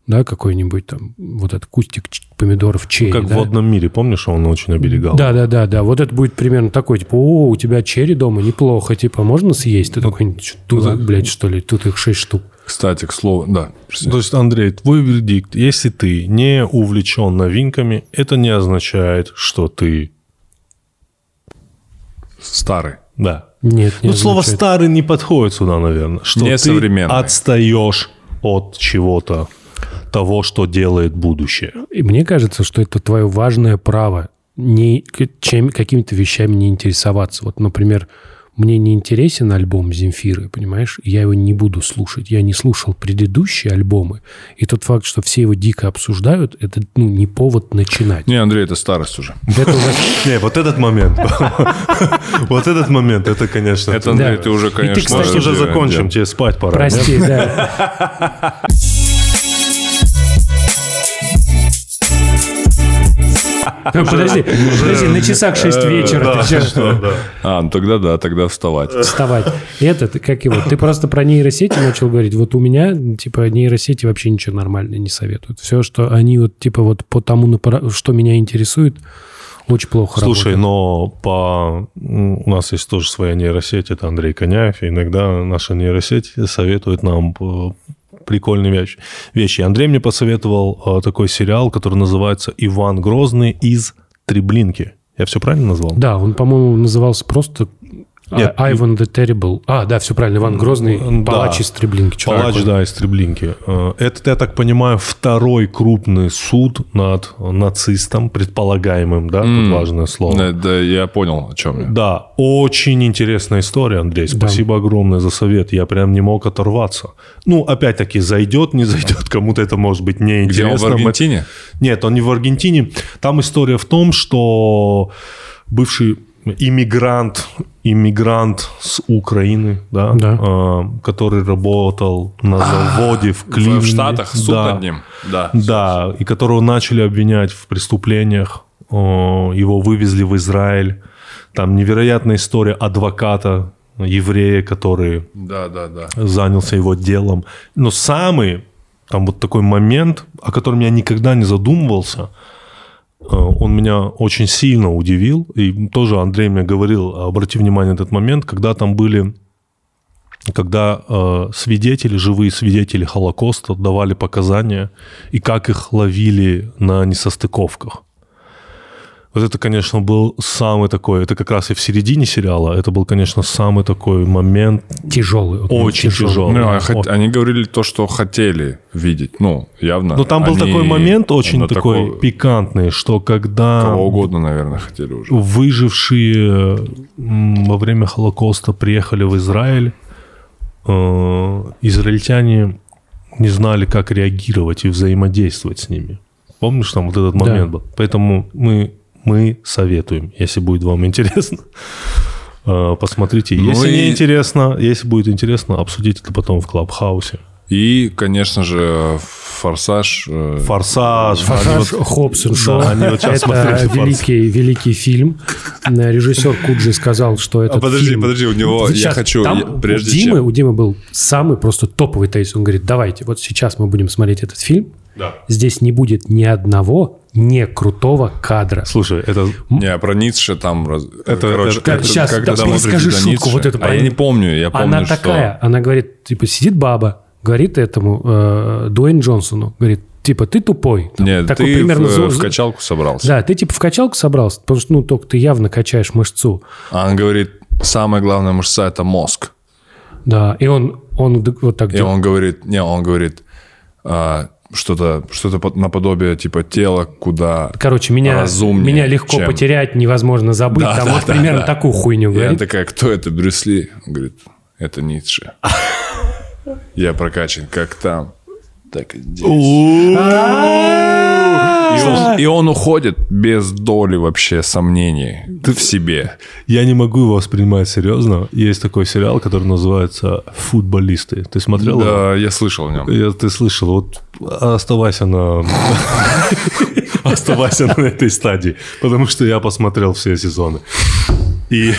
да, какой-нибудь там, вот этот кустик помидоров черри, Как да? в водном мире, помнишь, он очень оберегал? Да, да, да, да. Вот это будет примерно такой, типа, о, у тебя черри дома, неплохо, типа, можно съесть? Ты такой, «Чё, тут, блядь, что ли, тут их шесть штук. Кстати, к слову, да. То есть, Андрей, твой вердикт, если ты не увлечен новинками, это не означает, что ты... Старый. Да. Нет, не Ну, слово. «старый» не подходит сюда, наверное. Что Не ты современный. отстаешь от чего-то, того, что делает будущее. И мне кажется, что это твое важное право не чем, какими-то вещами не интересоваться. Вот, например, мне не интересен альбом Земфиры, понимаешь? Я его не буду слушать. Я не слушал предыдущие альбомы. И тот факт, что все его дико обсуждают, это ну, не повод начинать. Не, Андрей, это старость уже. Это уже Не, вот этот момент. Вот этот момент, это, конечно... Это, Андрей, ты уже, И ты, конечно... кстати, Может, уже закончим, тебе спать пора. Прости, да. Подожди, подожди, на часах 6 вечера. ты чё? А, ну тогда да, тогда вставать. вставать. Этот, как его, ты просто про нейросети начал говорить. Вот у меня, типа, нейросети вообще ничего нормального не советуют. Все, что они вот, типа, вот по тому, что меня интересует, очень плохо Слушай, работает. но по... м, у нас есть тоже своя нейросеть, это Андрей Коняев, и иногда наша нейросеть советует нам э, прикольные вещи. вещи. Андрей мне посоветовал э, такой сериал, который называется «Иван Грозный из Треблинки». Я все правильно назвал? Да, он, по-моему, назывался просто Нет, а- Ivan the Terrible. А, да, все правильно, Иван Грозный, Да. палач из Треблинки. Палач, да, из Треблинки. Это, я так понимаю, второй крупный суд над нацистом, предполагаемым, да, тут важное слово. Да, да, я понял, о чем я. Да, очень интересная история, Андрей. Спасибо огромное за совет. Я прям не мог оторваться. Ну, опять-таки, зайдет, не зайдет, кому-то это может быть Где неинтересно. он в Аргентине? Нет, он не в Аргентине. Там история в том, что бывший иммигрант, иммигрант с Украины, да, Да. э, который работал на заводе в Кливленде. В Штатах суд да. над ним. Да. Да, и которого начали обвинять в преступлениях. О, Его вывезли в Израиль. Там невероятная история адвоката, еврея, который Да, да, да. занялся его делом. Но самый, там вот такой момент, о котором я никогда не задумывался, э, он меня очень сильно удивил. И тоже Андрей мне говорил, обрати внимание на этот момент, когда там были когда э, свидетели, живые свидетели Холокоста давали показания, и как их ловили на несостыковках. Вот это, конечно, был самый такой, это как раз и в середине сериала, это был, конечно, самый такой момент, Тяжелый. вот, Очень тяжелый. Ну, а хот- они говорили то, что хотели видеть. Ну, явно. Но там был Они такой момент очень такой такой- пикантный, что когда Кого угодно, наверное, хотели уже. выжившие во время Холокоста приехали в Израиль, э, израильтяне не знали, как реагировать и взаимодействовать с ними. Помнишь, там вот этот Да. момент был? Поэтому мы, мы советуем, если будет вам интересно, э, посмотрите. Ну Если и- не интересно, если будет интересно, обсудите это потом в Клабхаусе. И, конечно же, «Форсаж». э, Форсаж. Форсаж, вот- Хоббс и Да, Шоу. они вот сейчас это смотрели «Форсаж». великий, великий фильм. Э, Режиссер Куджи сказал, что это А подожди, фильм... подожди, у него- я Сейчас, хочу, там я- прежде у Димы, чем- у Димы был самый просто топовый тейс. Он говорит, давайте, вот сейчас мы будем смотреть этот фильм. Да. Здесь не будет ни одного не крутого кадра. Слушай, это Не, про Ницше там... Это- короче, это- как- Щас, как да, смотрите шутку до вот Ницше. эту А я не помню, я помню, Она что... такая, она говорит, типа, сидит баба, говорит этому э, Дуэйн Джонсону, говорит, типа, ты тупой. Там, Нет, такой ты примерно в, зо- в качалку собрался. Да, ты типа в качалку собрался, потому что, ну, только ты явно качаешь мышцу. А он говорит, самая главная мышца – это мозг. Да, и он, он вот так И он говорит, не, он говорит а, что-то что под- наподобие типа тела, куда... Короче, меня, разумнее, меня легко чем- потерять, невозможно забыть. Да, Там да, вот да, примерно да. такую хуйню И она говорит. такая, кто это, Брюс Ли? Он говорит, это Ницше. Я прокачан как там, так и здесь. И он, уходит без доли вообще сомнений в себе. Я не могу его воспринимать серьезно. Есть такой сериал, который называется «Футболисты». Ты смотрел его? Да, я слышал о нем. Ты слышал, вот оставайся на... Оставайся на этой стадии, потому что я посмотрел все сезоны. И,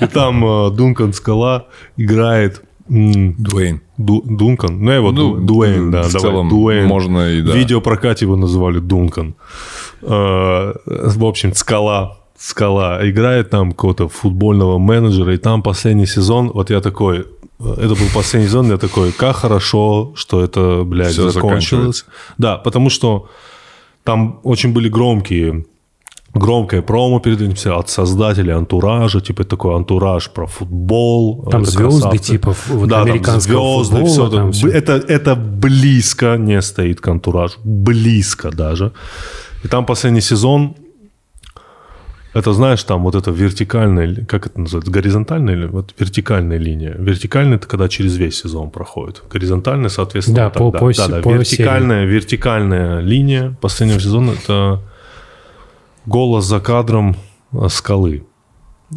и там Дункан Скала играет... Дуэйн. Ду- Дункан? Ну, его Ну, Ду- Дуэйн, да. в давай, целом Дуэйн. можно и да. В видеопрокате его называли Дункан. Э, В общем, Скала. Скала играет там какого-то футбольного менеджера, и там последний сезон, вот я такой, э, это был последний сезон, я такой, как хорошо, что это, блядь, Всё закончилось. Да, потому что там очень были громкие громкое промо перед этим все от создателей антуража, типа такой антураж про футбол. Там это звезды, красавцы. типа, вот да, там американского звезды, футбола, все, там всё. Это, это близко не стоит к антуражу. Близко даже. И там последний сезон, это, знаешь, там вот это вертикальная, как это называется, горизонтальная или вот вертикальная линия. Вертикальная это когда через весь сезон проходит. Горизонтальная, соответственно, Да, вот по- по да, да, по вертикальная, вертикальная линия последнего сезона это голос за кадром э, скалы,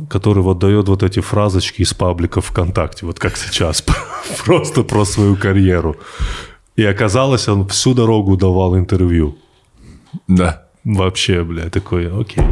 который вот дает вот эти фразочки из паблика ВКонтакте, вот как сейчас, просто про свою карьеру. И оказалось, он всю дорогу давал интервью. Да. Вообще, бля, такой, окей.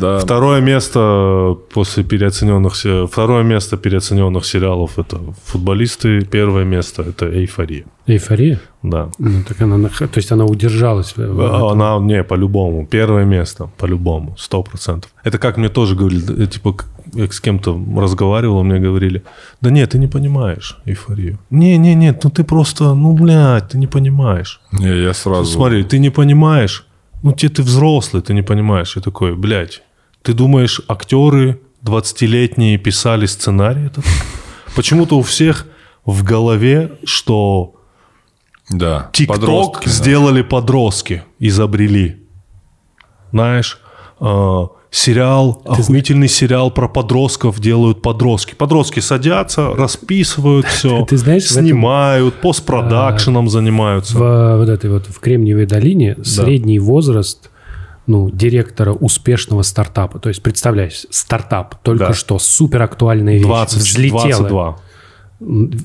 Да. Второе место после переоцененных... Второе место переоцененных сериалов это футболисты. Первое место это эйфория. Эйфория? Да. Ну, так она, то есть она удержалась. этом. Она, не, по-любому. Первое место, по-любому, сто процентов. Это как мне тоже говорили, э, типа, я с кем-то разговаривал, мне говорили, да нет, ты не понимаешь эйфорию. Не, не, нет, ну ты просто, ну, блядь, ты не понимаешь. Не, я сразу... Смотри, ты не понимаешь, ну те ты взрослый, ты не понимаешь. И такой, блядь, ты думаешь, актеры 20-летние писали сценарий этот? Почему-то у всех в голове, что Да. ТикТок Подростки, да. сделали подростки, изобрели. Знаешь, э, сериал, охуительный сериал про подростков делают подростки. Подростки садятся, расписывают все, Ты знаешь, в этом- снимают, постпродакшеном занимаются. В, вот этой вот в Кремниевой долине средний возраст ну, директора успешного стартапа. То есть, представляешь, стартап, только Да. что супер актуальная вещь, 20, взлетела. 22.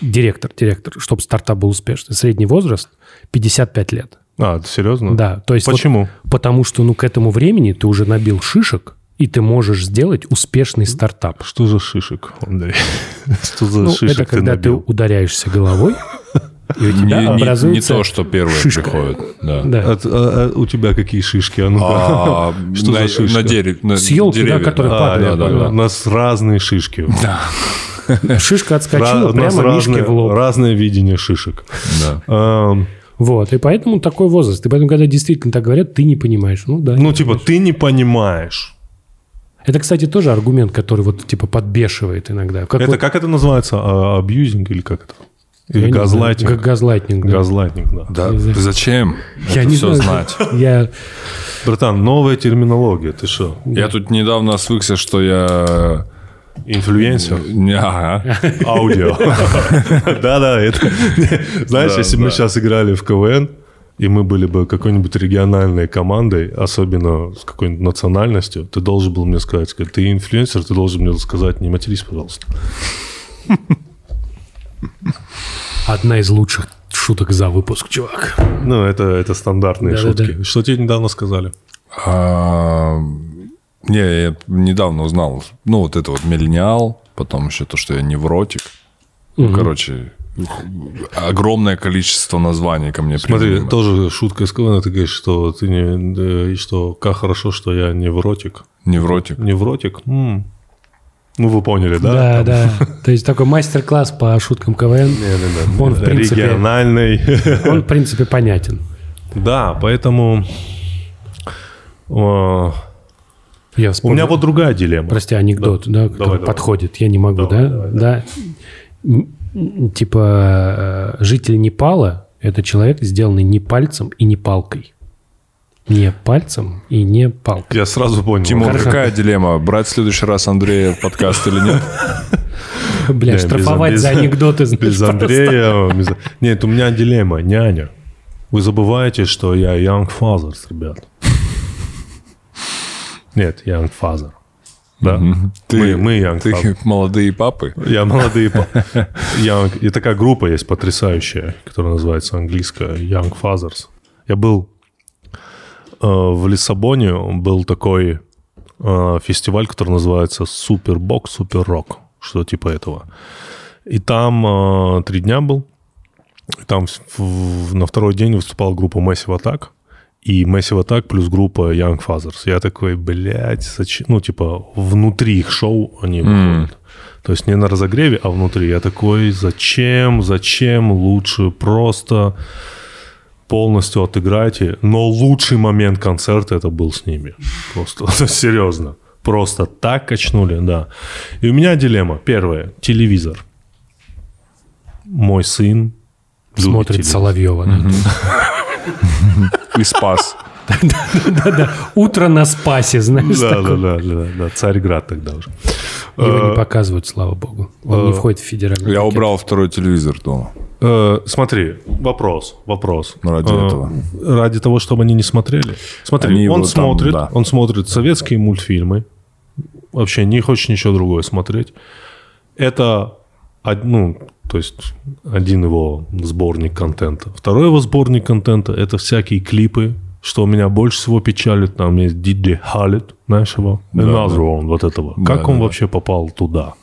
Директор, директор, чтобы стартап был успешный. Средний возраст 55 лет. А, серьезно? Да, то есть вот Почему? потому что ну к этому времени ты уже набил шишек, и ты можешь сделать успешный стартап. Что за шишек, Андрей? Что за Ну, шишек это ты когда ты набил? ударяешься головой, и у Не, тебя не- не образуется то, что первое шишка. приходит. Да. Да. А, а- а у тебя какие шишки? А ну-ка. А, Что на, за шишка? на дереве. на С елки, да, деревья, которая А, падает. я да, понял. да. У нас разные шишки. Шишка Ра- отскочила нас прямо Мишке разное, в лоб. разное видение шишек. Да. Вот, и поэтому такой возраст. И поэтому, когда действительно так говорят, ты не понимаешь. Ну да. Ну, типа, ты не понимаешь. Это, кстати, тоже аргумент, который вот типа подбешивает иногда. Как Это вот- как это называется? А, Abusing или как это? я Или знаю, газлайтинг? га- Газлайтинг, да. Газлайтинг, да. Да, знаю. зачем Я это не все знаю. знать? Я... Братан, новая терминология, ты что? Я тут недавно свыкся, что я... Инфлюенсер? Ага. Аудио. Да-да, это... Знаешь, Да, если бы мы да. сейчас играли в КВН, и мы были бы какой-нибудь региональной командой, особенно с какой-нибудь национальностью, ты должен был мне сказать, сказать, ты инфлюенсер, ты должен мне сказать, не матерись, пожалуйста. Одна из лучших шуток за выпуск, чувак. Ну, это, это стандартные Да-да-да. шутки. Что тебе недавно сказали? Не, я недавно узнал. Ну, вот это вот миллениал, потом еще то, что я невротик. Ну, короче, огромное количество названий ко мне Смотри, применимо. тоже шутка из КВН, ты говоришь, что ты не... что как хорошо, что я невротик. Невротик. Невротик? М. Ну, вы поняли, да? Да, Там- да. То есть такой мастер-класс по шуткам КВН. Не-не-не. Он, в принципе- Региональный. Он, в принципе, понятен. Да, поэтому... Я У вспомнил. меня вот другая дилемма. Прости, анекдот, да, который давай, давай. подходит. Я не могу, Давай, да? давай, да. М, Типа, э, житель Непала – это человек, сделанный не пальцем и не палкой. Не пальцем и не палкой. Я сразу понял. Тимур, Хорошо. какая дилемма? Брать в следующий раз Андрея в подкаст или нет? Бля, штрафовать за анекдоты, Без. Андрея. без- Нет, у меня дилемма. Няня. Вы забываете, что я Young Fathers, ребят. Нет, Young Father. Да? мы, мы Young Ты Father. молодые папы. Я молодые... па- Young... И такая группа есть потрясающая, которая называется английская Young Fathers. Я был э, в Лиссабоне, был такой э, фестиваль, который называется Супербок, Супер Рок, что типа этого. И там э, три дня был. И Там в- в- на второй день выступала группа Massive Attack. И Massive Attack плюс группа Young Fathers. Я такой, блядь, зачем? Ну, типа, внутри их шоу они выходят. То есть не на разогреве, а внутри. Я такой, зачем, зачем, лучше просто полностью отыграйте. Но лучший момент концерта это был с ними. Просто серьезно. Просто так качнули, да. И у меня дилемма. Первое. Телевизор. Мой сын Смотрит телевизор. Соловьева. да. И спас. Да-да. Утро на спасе, знаешь, Да, да, такое. да, да, да. Царьград тогда уже. Его не Э, показывают, слава богу. Он не входит в федеральный. Я убрал второй телевизор дома. Э, смотри, вопрос, вопрос. Ну, ради Э, этого. Ради того, чтобы они не смотрели. Смотри, он смотрит, он смотрит советские мультфильмы. Вообще не хочет ничего другое смотреть. Это, ну, то есть один его сборник контента. Второй его сборник контента – это всякие клипы, что меня больше всего печалит. Там есть Диджей Халит, знаешь его? Another One, вот этого. Как Да, он да, вообще попал туда?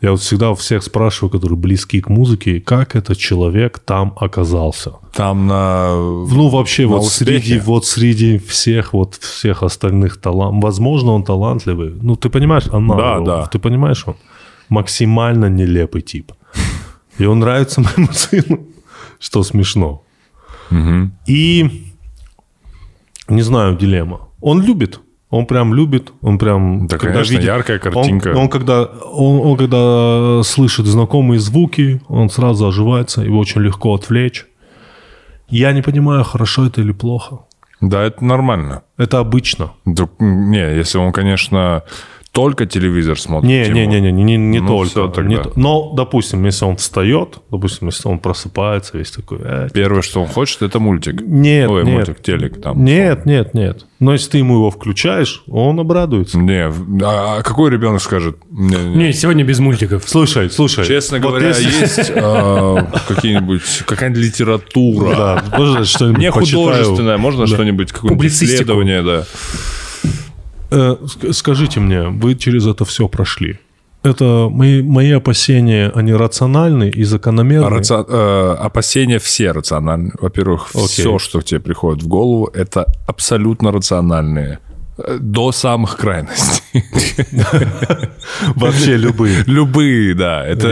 Я вот всегда всех спрашиваю, которые близки к музыке, как этот человек там оказался. Там на... Ну, вообще, На вот успехе. среди, вот среди всех, вот всех остальных талантов, возможно, он талантливый. Ну, ты понимаешь, она, Да, да. ты понимаешь, он максимально нелепый тип. И он нравится моему сыну, что смешно. И, не знаю, дилемма. Он любит, он прям любит, он прям... Да, конечно, яркая он- картинка. Он, когда, он, он когда слышит знакомые звуки, он сразу оживается, его очень легко отвлечь. Я не понимаю, хорошо это или плохо. Да, это нормально. Это обычно. Да, не, если он, конечно, только телевизор смотрит. Не, не, не, не, не, не Ну, только. Не но, допустим, если он встает, допустим, если он просыпается, весь такой. э, Первое, что он хочет, это мультик. Нет, Ой, нет. мультик, телек там. Нет, нет, нет. Но если ты ему его включаешь, он обрадуется. Не, а а какой ребенок скажет? Не, не. Не, сегодня без мультиков. Слушай, слушай. Честно вот говоря, если- есть э, какие-нибудь какая-нибудь литература. Да, можно что-нибудь Не художественное, можно что-нибудь, какое-нибудь исследование, да. Э, ск- Скажите мне, вы через это все прошли. Это мои, мои опасения, они рациональны и закономерны. А раци- э, опасения все рациональны. Во-первых, Окей. все, что тебе приходит в голову, это абсолютно рациональные. Э, До самых крайностей. Вообще любые. Любые, да. Это,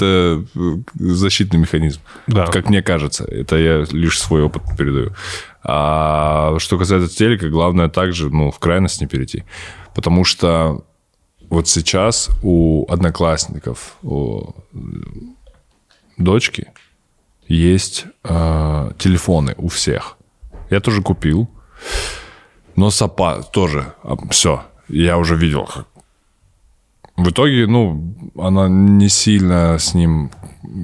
э, защитный механизм. Да. Как мне кажется. Это я лишь свой опыт передаю. А что касается телека, главное также ну, в крайность не перейти. Потому что вот сейчас у одноклассников, у дочки есть э, телефоны у всех. Я тоже купил. Но сапа тоже. Все. Я уже видел, как в итоге, ну, она не сильно с ним,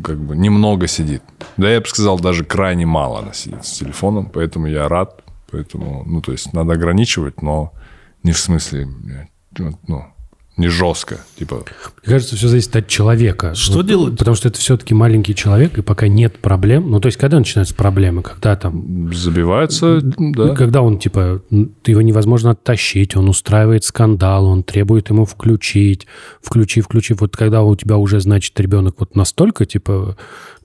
как бы, немного сидит. Да, я бы сказал, даже крайне мало она сидит с телефоном, поэтому я рад. Поэтому, ну, то есть, надо ограничивать, но не в смысле, ну, не жестко. Типа, Мне кажется, все зависит от человека. Что делать? Потому что это все-таки маленький человек, и пока нет проблем. Ну, то есть, когда начинаются проблемы? Когда там... забивается, да. Когда он, типа, его невозможно оттащить, он устраивает скандал, он требует ему включить, включи, включи. Вот когда у тебя уже, значит, ребенок вот настолько, типа,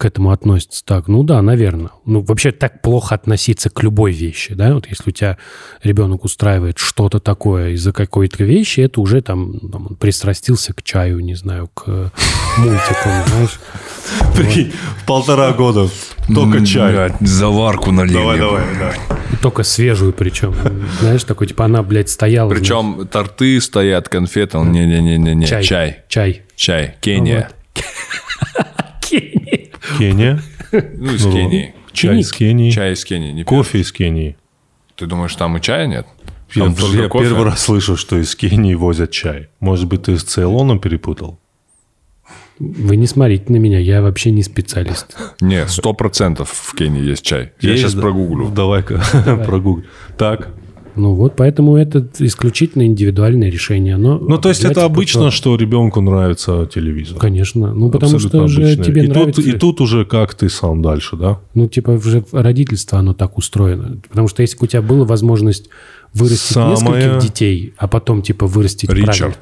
к этому относится так, ну да, наверное. Ну, вообще так плохо относиться к любой вещи, да? Вот если у тебя ребенок устраивает что-то такое из-за какой-то вещи, это уже там, там он пристрастился к чаю, не знаю, к мультикам, знаешь. Прикинь, полтора года только чай. Заварку налили. Давай, давай, да. И только свежую причем. Знаешь, такой, типа, она, блядь, стояла. Причем торты стоят, конфеты, он не-не-не-не, знаешь, чай. Чай. Чай. Кения. Кения. Кения. Ну, из Ну, Кении. Чай из Кении. Чай из Кении. Не Кофе из Кении. Ты думаешь, там и чая нет? Я, первый раз слышу, что из Кении возят чай. Может быть, ты с Цейлоном перепутал? Вы не смотрите на меня, я вообще не специалист. Не, сто процентов в Кении есть чай. Я Есть, сейчас да. прогуглю. Давай-ка прогугли. Так. Ну вот, поэтому это исключительно индивидуальное решение. Но Ну, то есть это обычно, по- что ребенку нравится телевизор. Конечно. Ну, потому Абсолютно что же обычно. тебе и нравится... Тут, и тут уже как ты сам дальше, да? Ну, типа, уже родительство, оно так устроено. Потому что если бы у тебя была возможность вырастить Самое- нескольких детей, а потом, типа, вырастить правильно.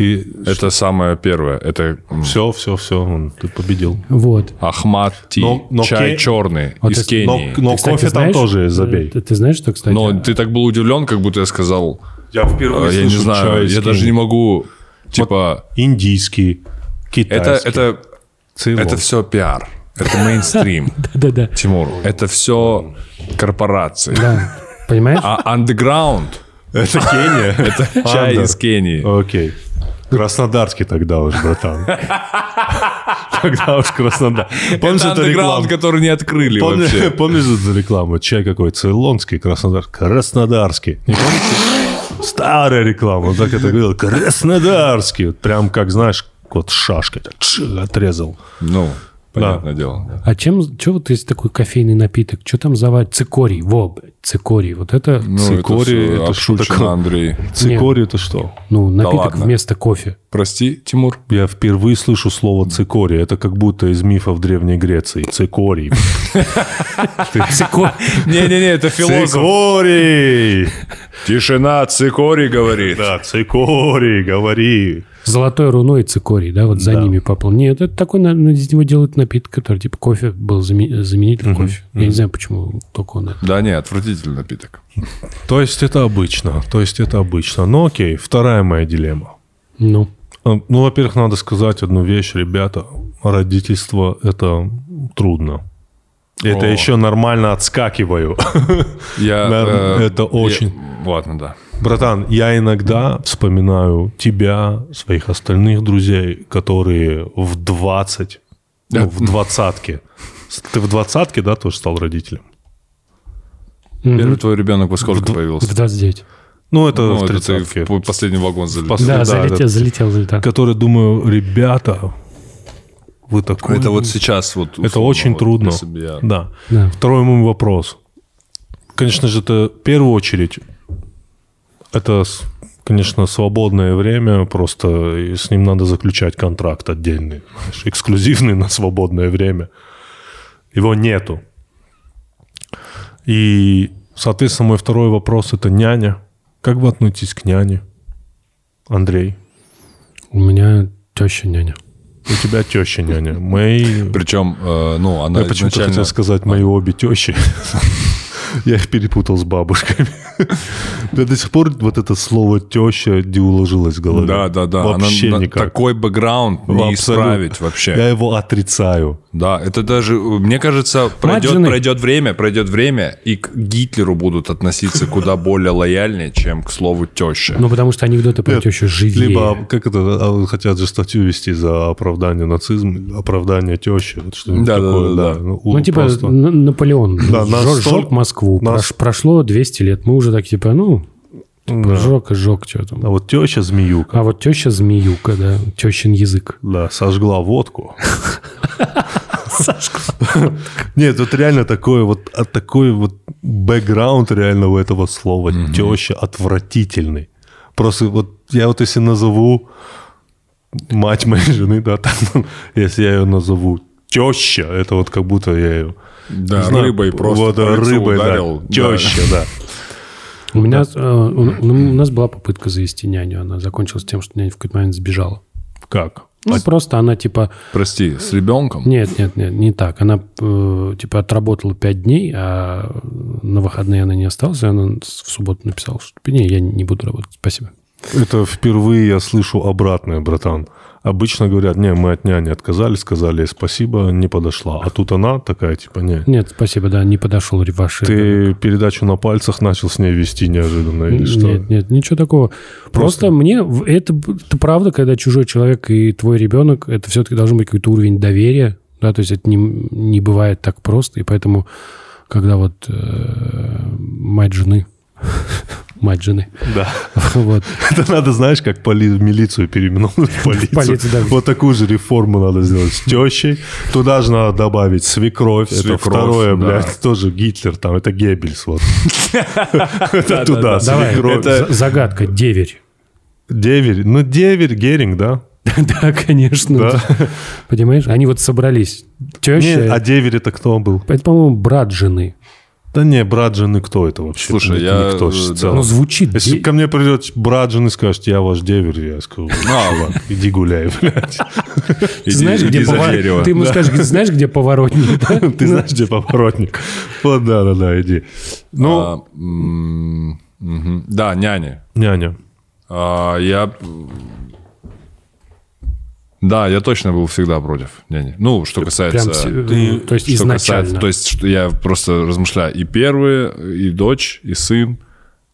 И Это самое первое. Это все, все, все, ты победил. Вот. Ахмад Ти. Но- но чай Ке- черный Вот из это- Но, Кении. но Ты, кстати, кофе там знаешь, тоже есть, э, забей. Ты, ты знаешь, что, кстати... Но ты так был удивлен, как будто я сказал, Я впервые э, я не знаю, я даже не могу, типа, Индийский, это, китайский, это, цейлон. это все пиар. Это мейнстрим. Да-да-да. Тимур, это все корпорации. Да. Понимаешь? А андеграунд Это Кения? это чай из Кении. Окей. Краснодарский тогда уж, братан. Тогда уж Краснодар. Помнишь эту рекламу? который не открыли вообще. Помнишь эту рекламу? Чай какой? Цейлонский, Краснодар. Краснодарский. Не помните? Старая реклама. Он так это говорил. Краснодарский. Прям как, знаешь, вот шашкой. отрезал. Ну, понятное дело. да. А чем, что вот есть такой кофейный напиток? Что там заварить? Цикорий. Во, блядь, цикорий. Вот это, Ну, Цикорий, это, это что такое? Андрей. Цикорий это что? ну, напиток ладно. вместо кофе. Прости, Тимур. Я впервые слышу слово цикорий. Это как будто из мифов Древней Греции. Цикорий. Цикорий. Не-не-не, это философ. Цикорий! Тишина, цикорий говорит. Да, цикорий, говори. Золотой руной цикорий, да, вот за Да. ними попал. Нет, это такой, на- на- из него делают напиток, который типа кофе был заме- заменитель кофе. Я не знаю, почему только он это. Да не, отвратительный напиток. То есть это обычно. То есть это обычно. Ну окей, вторая моя дилемма. Ну, А, Ну, во-первых, надо сказать одну вещь, ребята. Родительство – это трудно. Это О. еще нормально отскакиваю. Я, э, это очень. я- ладно, да. Братан, я иногда вспоминаю тебя, своих остальных друзей, которые в 20, ну, в двадцатке. Ты в двадцатке, да, тоже стал родителем? Первый твой ребенок во сколько в появился? 29. Ну, это Ну, в это ты тридцатке. в последний вагон залетел. Пос- Да, да, залетел, да. залетел, залетел. Которые думаю, ребята, вы такой... Это вот сейчас вот... Это условно, очень вот, трудно. если бы я- Да. Да. Второй мой вопрос. Конечно же, это в первую очередь, это, конечно, свободное время, просто с ним надо заключать контракт отдельный, знаешь, эксклюзивный на свободное время. Его нету. И, соответственно, мой второй вопрос – это няня. Как вы относитесь к няне, Андрей? У меня теща няня. У тебя теща няня. Мои Причем, э, ну, она Я почему-то изначально... хотел сказать мои обе тещи. Я их перепутал с бабушками. До сих пор вот это слово теща не уложилось в голове. Да, да, да. Вообще Она на- никак. Такой бэкграунд не Абсолютно. исправить вообще. Я его отрицаю. Да, это даже, мне кажется, пройдет, пройдет время, пройдет время, и к Гитлеру будут относиться куда более лояльнее, чем к слову теща. Ну, потому что анекдоты про Нет, тещу живее. Либо, как это, а, хотят же статью вести за оправдание нацизма, оправдание тещи, вот что-нибудь Да, да, такое, да, да. Ну, у- Ну, типа просто- Наполеон Да, столь- жёг Москву. нас- Прош- прошло 200 лет. Мы уже так, типа, ну, Да. жег и жег что там. А вот теща змеюка, А вот теща змеюка, да, тещин язык. да, сожгла водку. Нет, тут реально такой вот, а такой вот бэкграунд реально у этого слова теща отвратительный. Просто вот я вот если назову мать моей жены, да, там, если я ее назову теща, это вот как будто я ее Да, знаю, рыбой просто вот, рыбой, да, ударил. Да. теща, да. У меня, э, у, у нас была попытка завести няню. Она закончилась тем, что няня в какой-то момент сбежала. Как? Ну, просто она, типа, Прости, с ребенком? нет, нет, нет, не так. Она, э, типа, отработала 5 дней, а на выходные она не осталась, и она в субботу написала, что, не, я не буду работать, спасибо. Это впервые я слышу обратное, братан. Обычно говорят, не, мы от няни отказались, сказали спасибо, не подошла. А тут она такая, типа, не. Нет, спасибо, да, не подошел ваш Ты передачу на пальцах начал с ней вести неожиданно или что? Нет, нет, ничего такого. Просто, мне в- это, это правда, когда чужой человек и твой ребенок, это все-таки должен быть какой-то уровень доверия, да, то есть это не, не бывает так просто, и поэтому, когда вот э, мать жены, Мать жены. Да. Вот. Это надо, знаешь, как поли- милицию переименовать в полицию. Полицию, да. Вот такую же реформу надо сделать с тещей. Туда же надо добавить свекровь. Это Свекровь, второе, да. блядь, тоже Гитлер там. Это Геббельс. Вот. Это туда, свекровь. за- загадка, деверь. Деверь. Ну, деверь, Геринг, да? Да, конечно. Да. Понимаешь? Они вот собрались. Теща, а деверь это кто был? это, по-моему, брат жены. Да не, брат жены кто это вообще? Слушай, Это я, Никто э, целом. Ну, звучит. Если де- ко мне придет брат жены, скажет, я ваш деверь, я скажу, чувак, иди гуляй, блядь. Ты знаешь, где за повор- дерево. Ты ему скажешь, знаешь, где поворотник, да? Ты знаешь, где поворотник? Вот, да-да-да, иди. Ну, А. Да, няня. няня. А, я... Да, я точно был всегда против няни. Ну, что касается... Прям, ты- то есть что изначально. касается- то есть что я просто размышляю. И первые, и дочь, и сын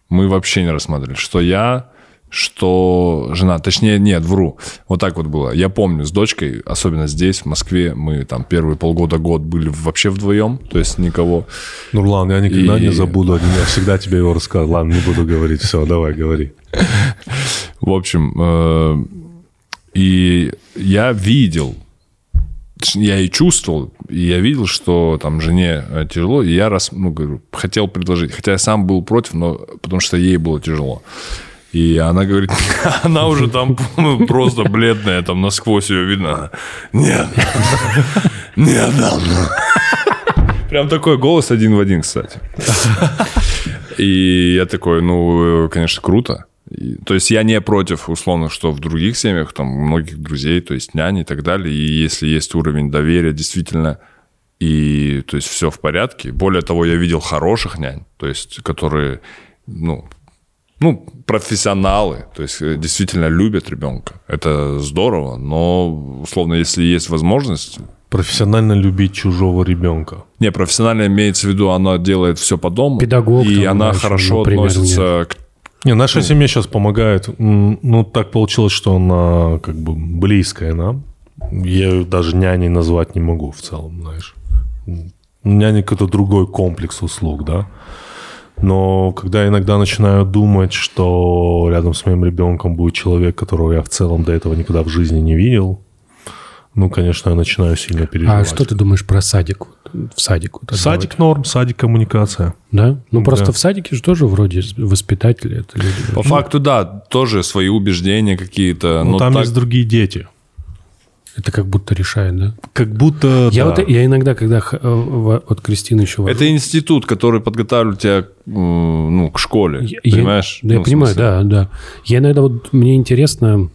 мы вообще не рассматривали. Что я, что жена. Точнее, нет, вру. Вот так вот было. Я помню с дочкой, особенно здесь, в Москве, мы там первые полгода-год были вообще вдвоем. То есть никого. Нурлан, я никогда И- не забуду. Я всегда тебе его рассказывал. Ладно, не буду говорить. Все, давай, говори. В общем, э, и я видел, я и чувствовал, и я видел, что там жене э, тяжело, и я раз, ну, говорю, хотел предложить, хотя я сам был против, но потому что ей было тяжело. И она говорит, она уже там ну, просто бледная, там насквозь ее видно. Нет, нет, да. Прям такой голос один в один, кстати. И я такой, ну, конечно, круто. И- то есть я не против, условно, что в других семьях, там, у многих друзей, то есть няни и так далее, и если есть уровень доверия, действительно, и, то есть, все в порядке. Более того, я видел хороших нянь, то есть, которые, ну, ну, профессионалы, то есть, э, действительно любят ребенка. Это здорово, но, условно, если есть возможность, Профессионально любить чужого ребенка. не, профессионально имеется в виду, она делает все по дому. Педагог И там, она да, хорошо например, относится к Не, наша семья сейчас помогает. Ну, так получилось, что она как бы близкая нам. Я ее даже няней назвать не могу в целом, знаешь. Няня какой-то другой комплекс услуг, да. Но когда я иногда начинаю думать, что рядом с моим ребенком будет человек, которого я в целом до этого никогда в жизни не видел, ну, конечно, я начинаю сильно А переживать. что ты думаешь про садик? В садик? вот Садик норм, садик коммуникация. Да? Ну, просто Да. в садике же тоже вроде воспитатели. Это люди. По факту, да, тоже свои убеждения какие-то. Ну, но там так- есть другие дети. Это как будто решает, да? Как будто... Я, да. вот, я иногда, когда э, вот Кристина еще... вожу, Это институт, который подготавливает тебя ну, к школе. Я- я- понимаешь? Да, я Ну, в понимаю, да, да. Я иногда вот, мне интересно,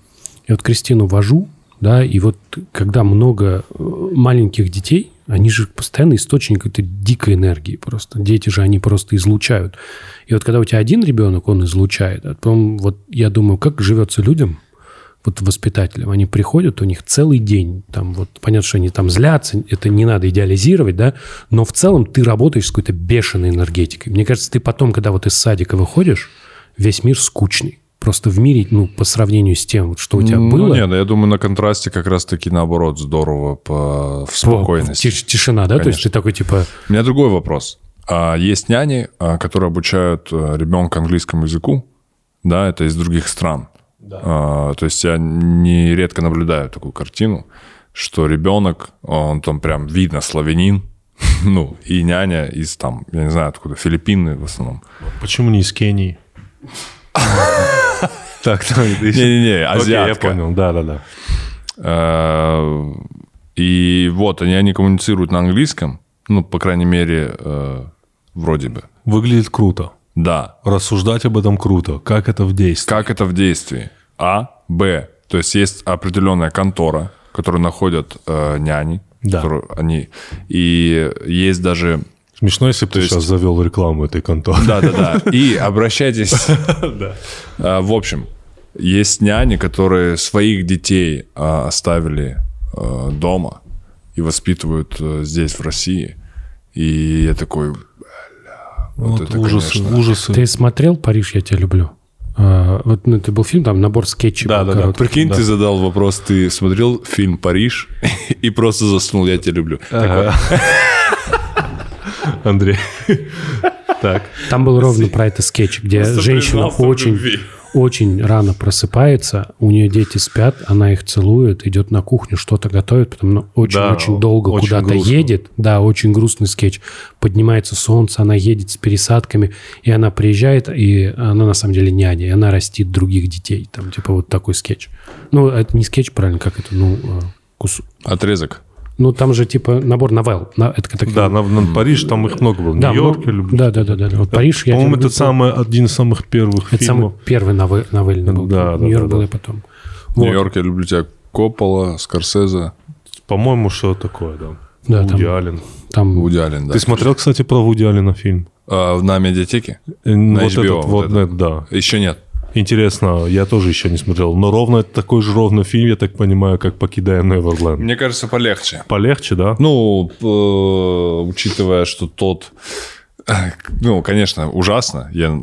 я вот Кристину вожу, да, и вот когда много э, маленьких детей, они же постоянно источник этой дикой энергии просто. Дети же, они просто излучают. И вот когда у тебя один ребенок, он излучает, а потом вот я думаю, как живется людям, вот воспитателям, они приходят, у них целый день, там вот, понятно, что они там злятся, это не надо идеализировать, да, но в целом ты работаешь с какой-то бешеной энергетикой. Мне кажется, ты потом, когда вот из садика выходишь, весь мир скучный. Просто в мире, ну, по сравнению с тем, что у тебя Ну, было, нет, я думаю, на контрасте как раз-таки наоборот здорово по, в по- спокойности. тиш- тишина, да? То есть Конечно. ты такой, типа, У меня другой вопрос. А, Есть няни, а, которые обучают э, ребенка английскому языку, да, это из других стран. А, То есть я нередко наблюдаю такую картину, что ребенок, он там прям видно славянин, ну, и няня из там, я не знаю откуда, Филиппины в основном. Почему не из Кении? Так, так. Не-не-не, Окей, я азиатка. понял, да-да-да. Э, И вот они, они коммуницируют на английском, ну, по крайней мере, э, вроде бы. Выглядит круто. Да, Рассуждать об этом круто. Как это в действии? Как это в действии? А, Б. То есть есть определенная контора, которую находят э, няни, Да. которую они и есть даже Смешно, если бы ты есть- сейчас завел рекламу этой конторы. да, да, да. И обращайтесь. А, В общем, есть няни, которые своих детей а, оставили а, дома и воспитывают а, здесь, в России. И я такой, бля, вот, Вот это, ужасы, конечно. ужасы. ты смотрел «Париж, я тебя люблю»? А, вот ну, это был фильм, там набор скетчей. Да, да, да. короткий. Прикинь, ты задал вопрос, ты смотрел фильм «Париж» и просто заснул, я тебя люблю. Ага. Андрей. Так. Там был ровно про это скетч, где женщина очень, очень рано просыпается, у нее дети спят, она их целует, идет на кухню, что-то готовит, потом она очень-очень Да, долго очень куда-то грустно. едет. Да, очень грустный скетч. Поднимается солнце, она едет с пересадками, и она приезжает, и она на самом деле няня, и она растит других детей. Там типа вот такой скетч. Ну, это не скетч, правильно, как это, ну, э, кус- Отрезок. Ну, там же типа набор новелл. На- Это, как- Да, на, на Париж там их много было. Да, Нью-Йорк ну, я люблю. Да, да, да, да. Вот Париж я По-моему, это самый, один из самых первых Это самый фильмов. первый новель, новельный был. Да, да, Нью-Йорк да, был да. и потом. Вот. Нью-Йорк, я люблю тебя. Коппола, Скорсезе, По-моему, что такое, да. Да, Вуди там- Аллен. Там Вуди Аллен, да. Ты смотрел, кстати, про Вуди Аллена фильм? А, на медиатеке? Э, На вот HBO этот вот вот, это. нет, да. Еще нет. Интересно, я тоже еще не смотрел. Но ровно это такой же ровно фильм, я так понимаю, как «Покидая Неверленд». Мне кажется, полегче. Полегче, да? Ну, э, учитывая, что тот... э, Ну, конечно, ужасно. Я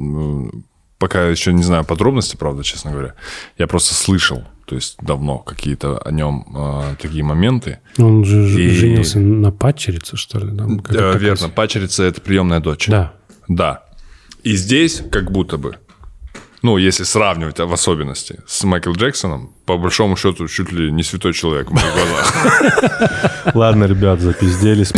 пока еще не знаю подробности, правда, честно говоря. Я просто слышал, то есть давно какие-то о нем э, такие моменты. он же И- женился на падчерице, что ли? там, Да, верно, пачерица – это приемная дочь. Да. Да. И здесь как будто бы, ну, если сравнивать в особенности с Майкл Джексоном, по большому счету, чуть ли не святой человек в моих глазах. Ладно, ребят, запизделись.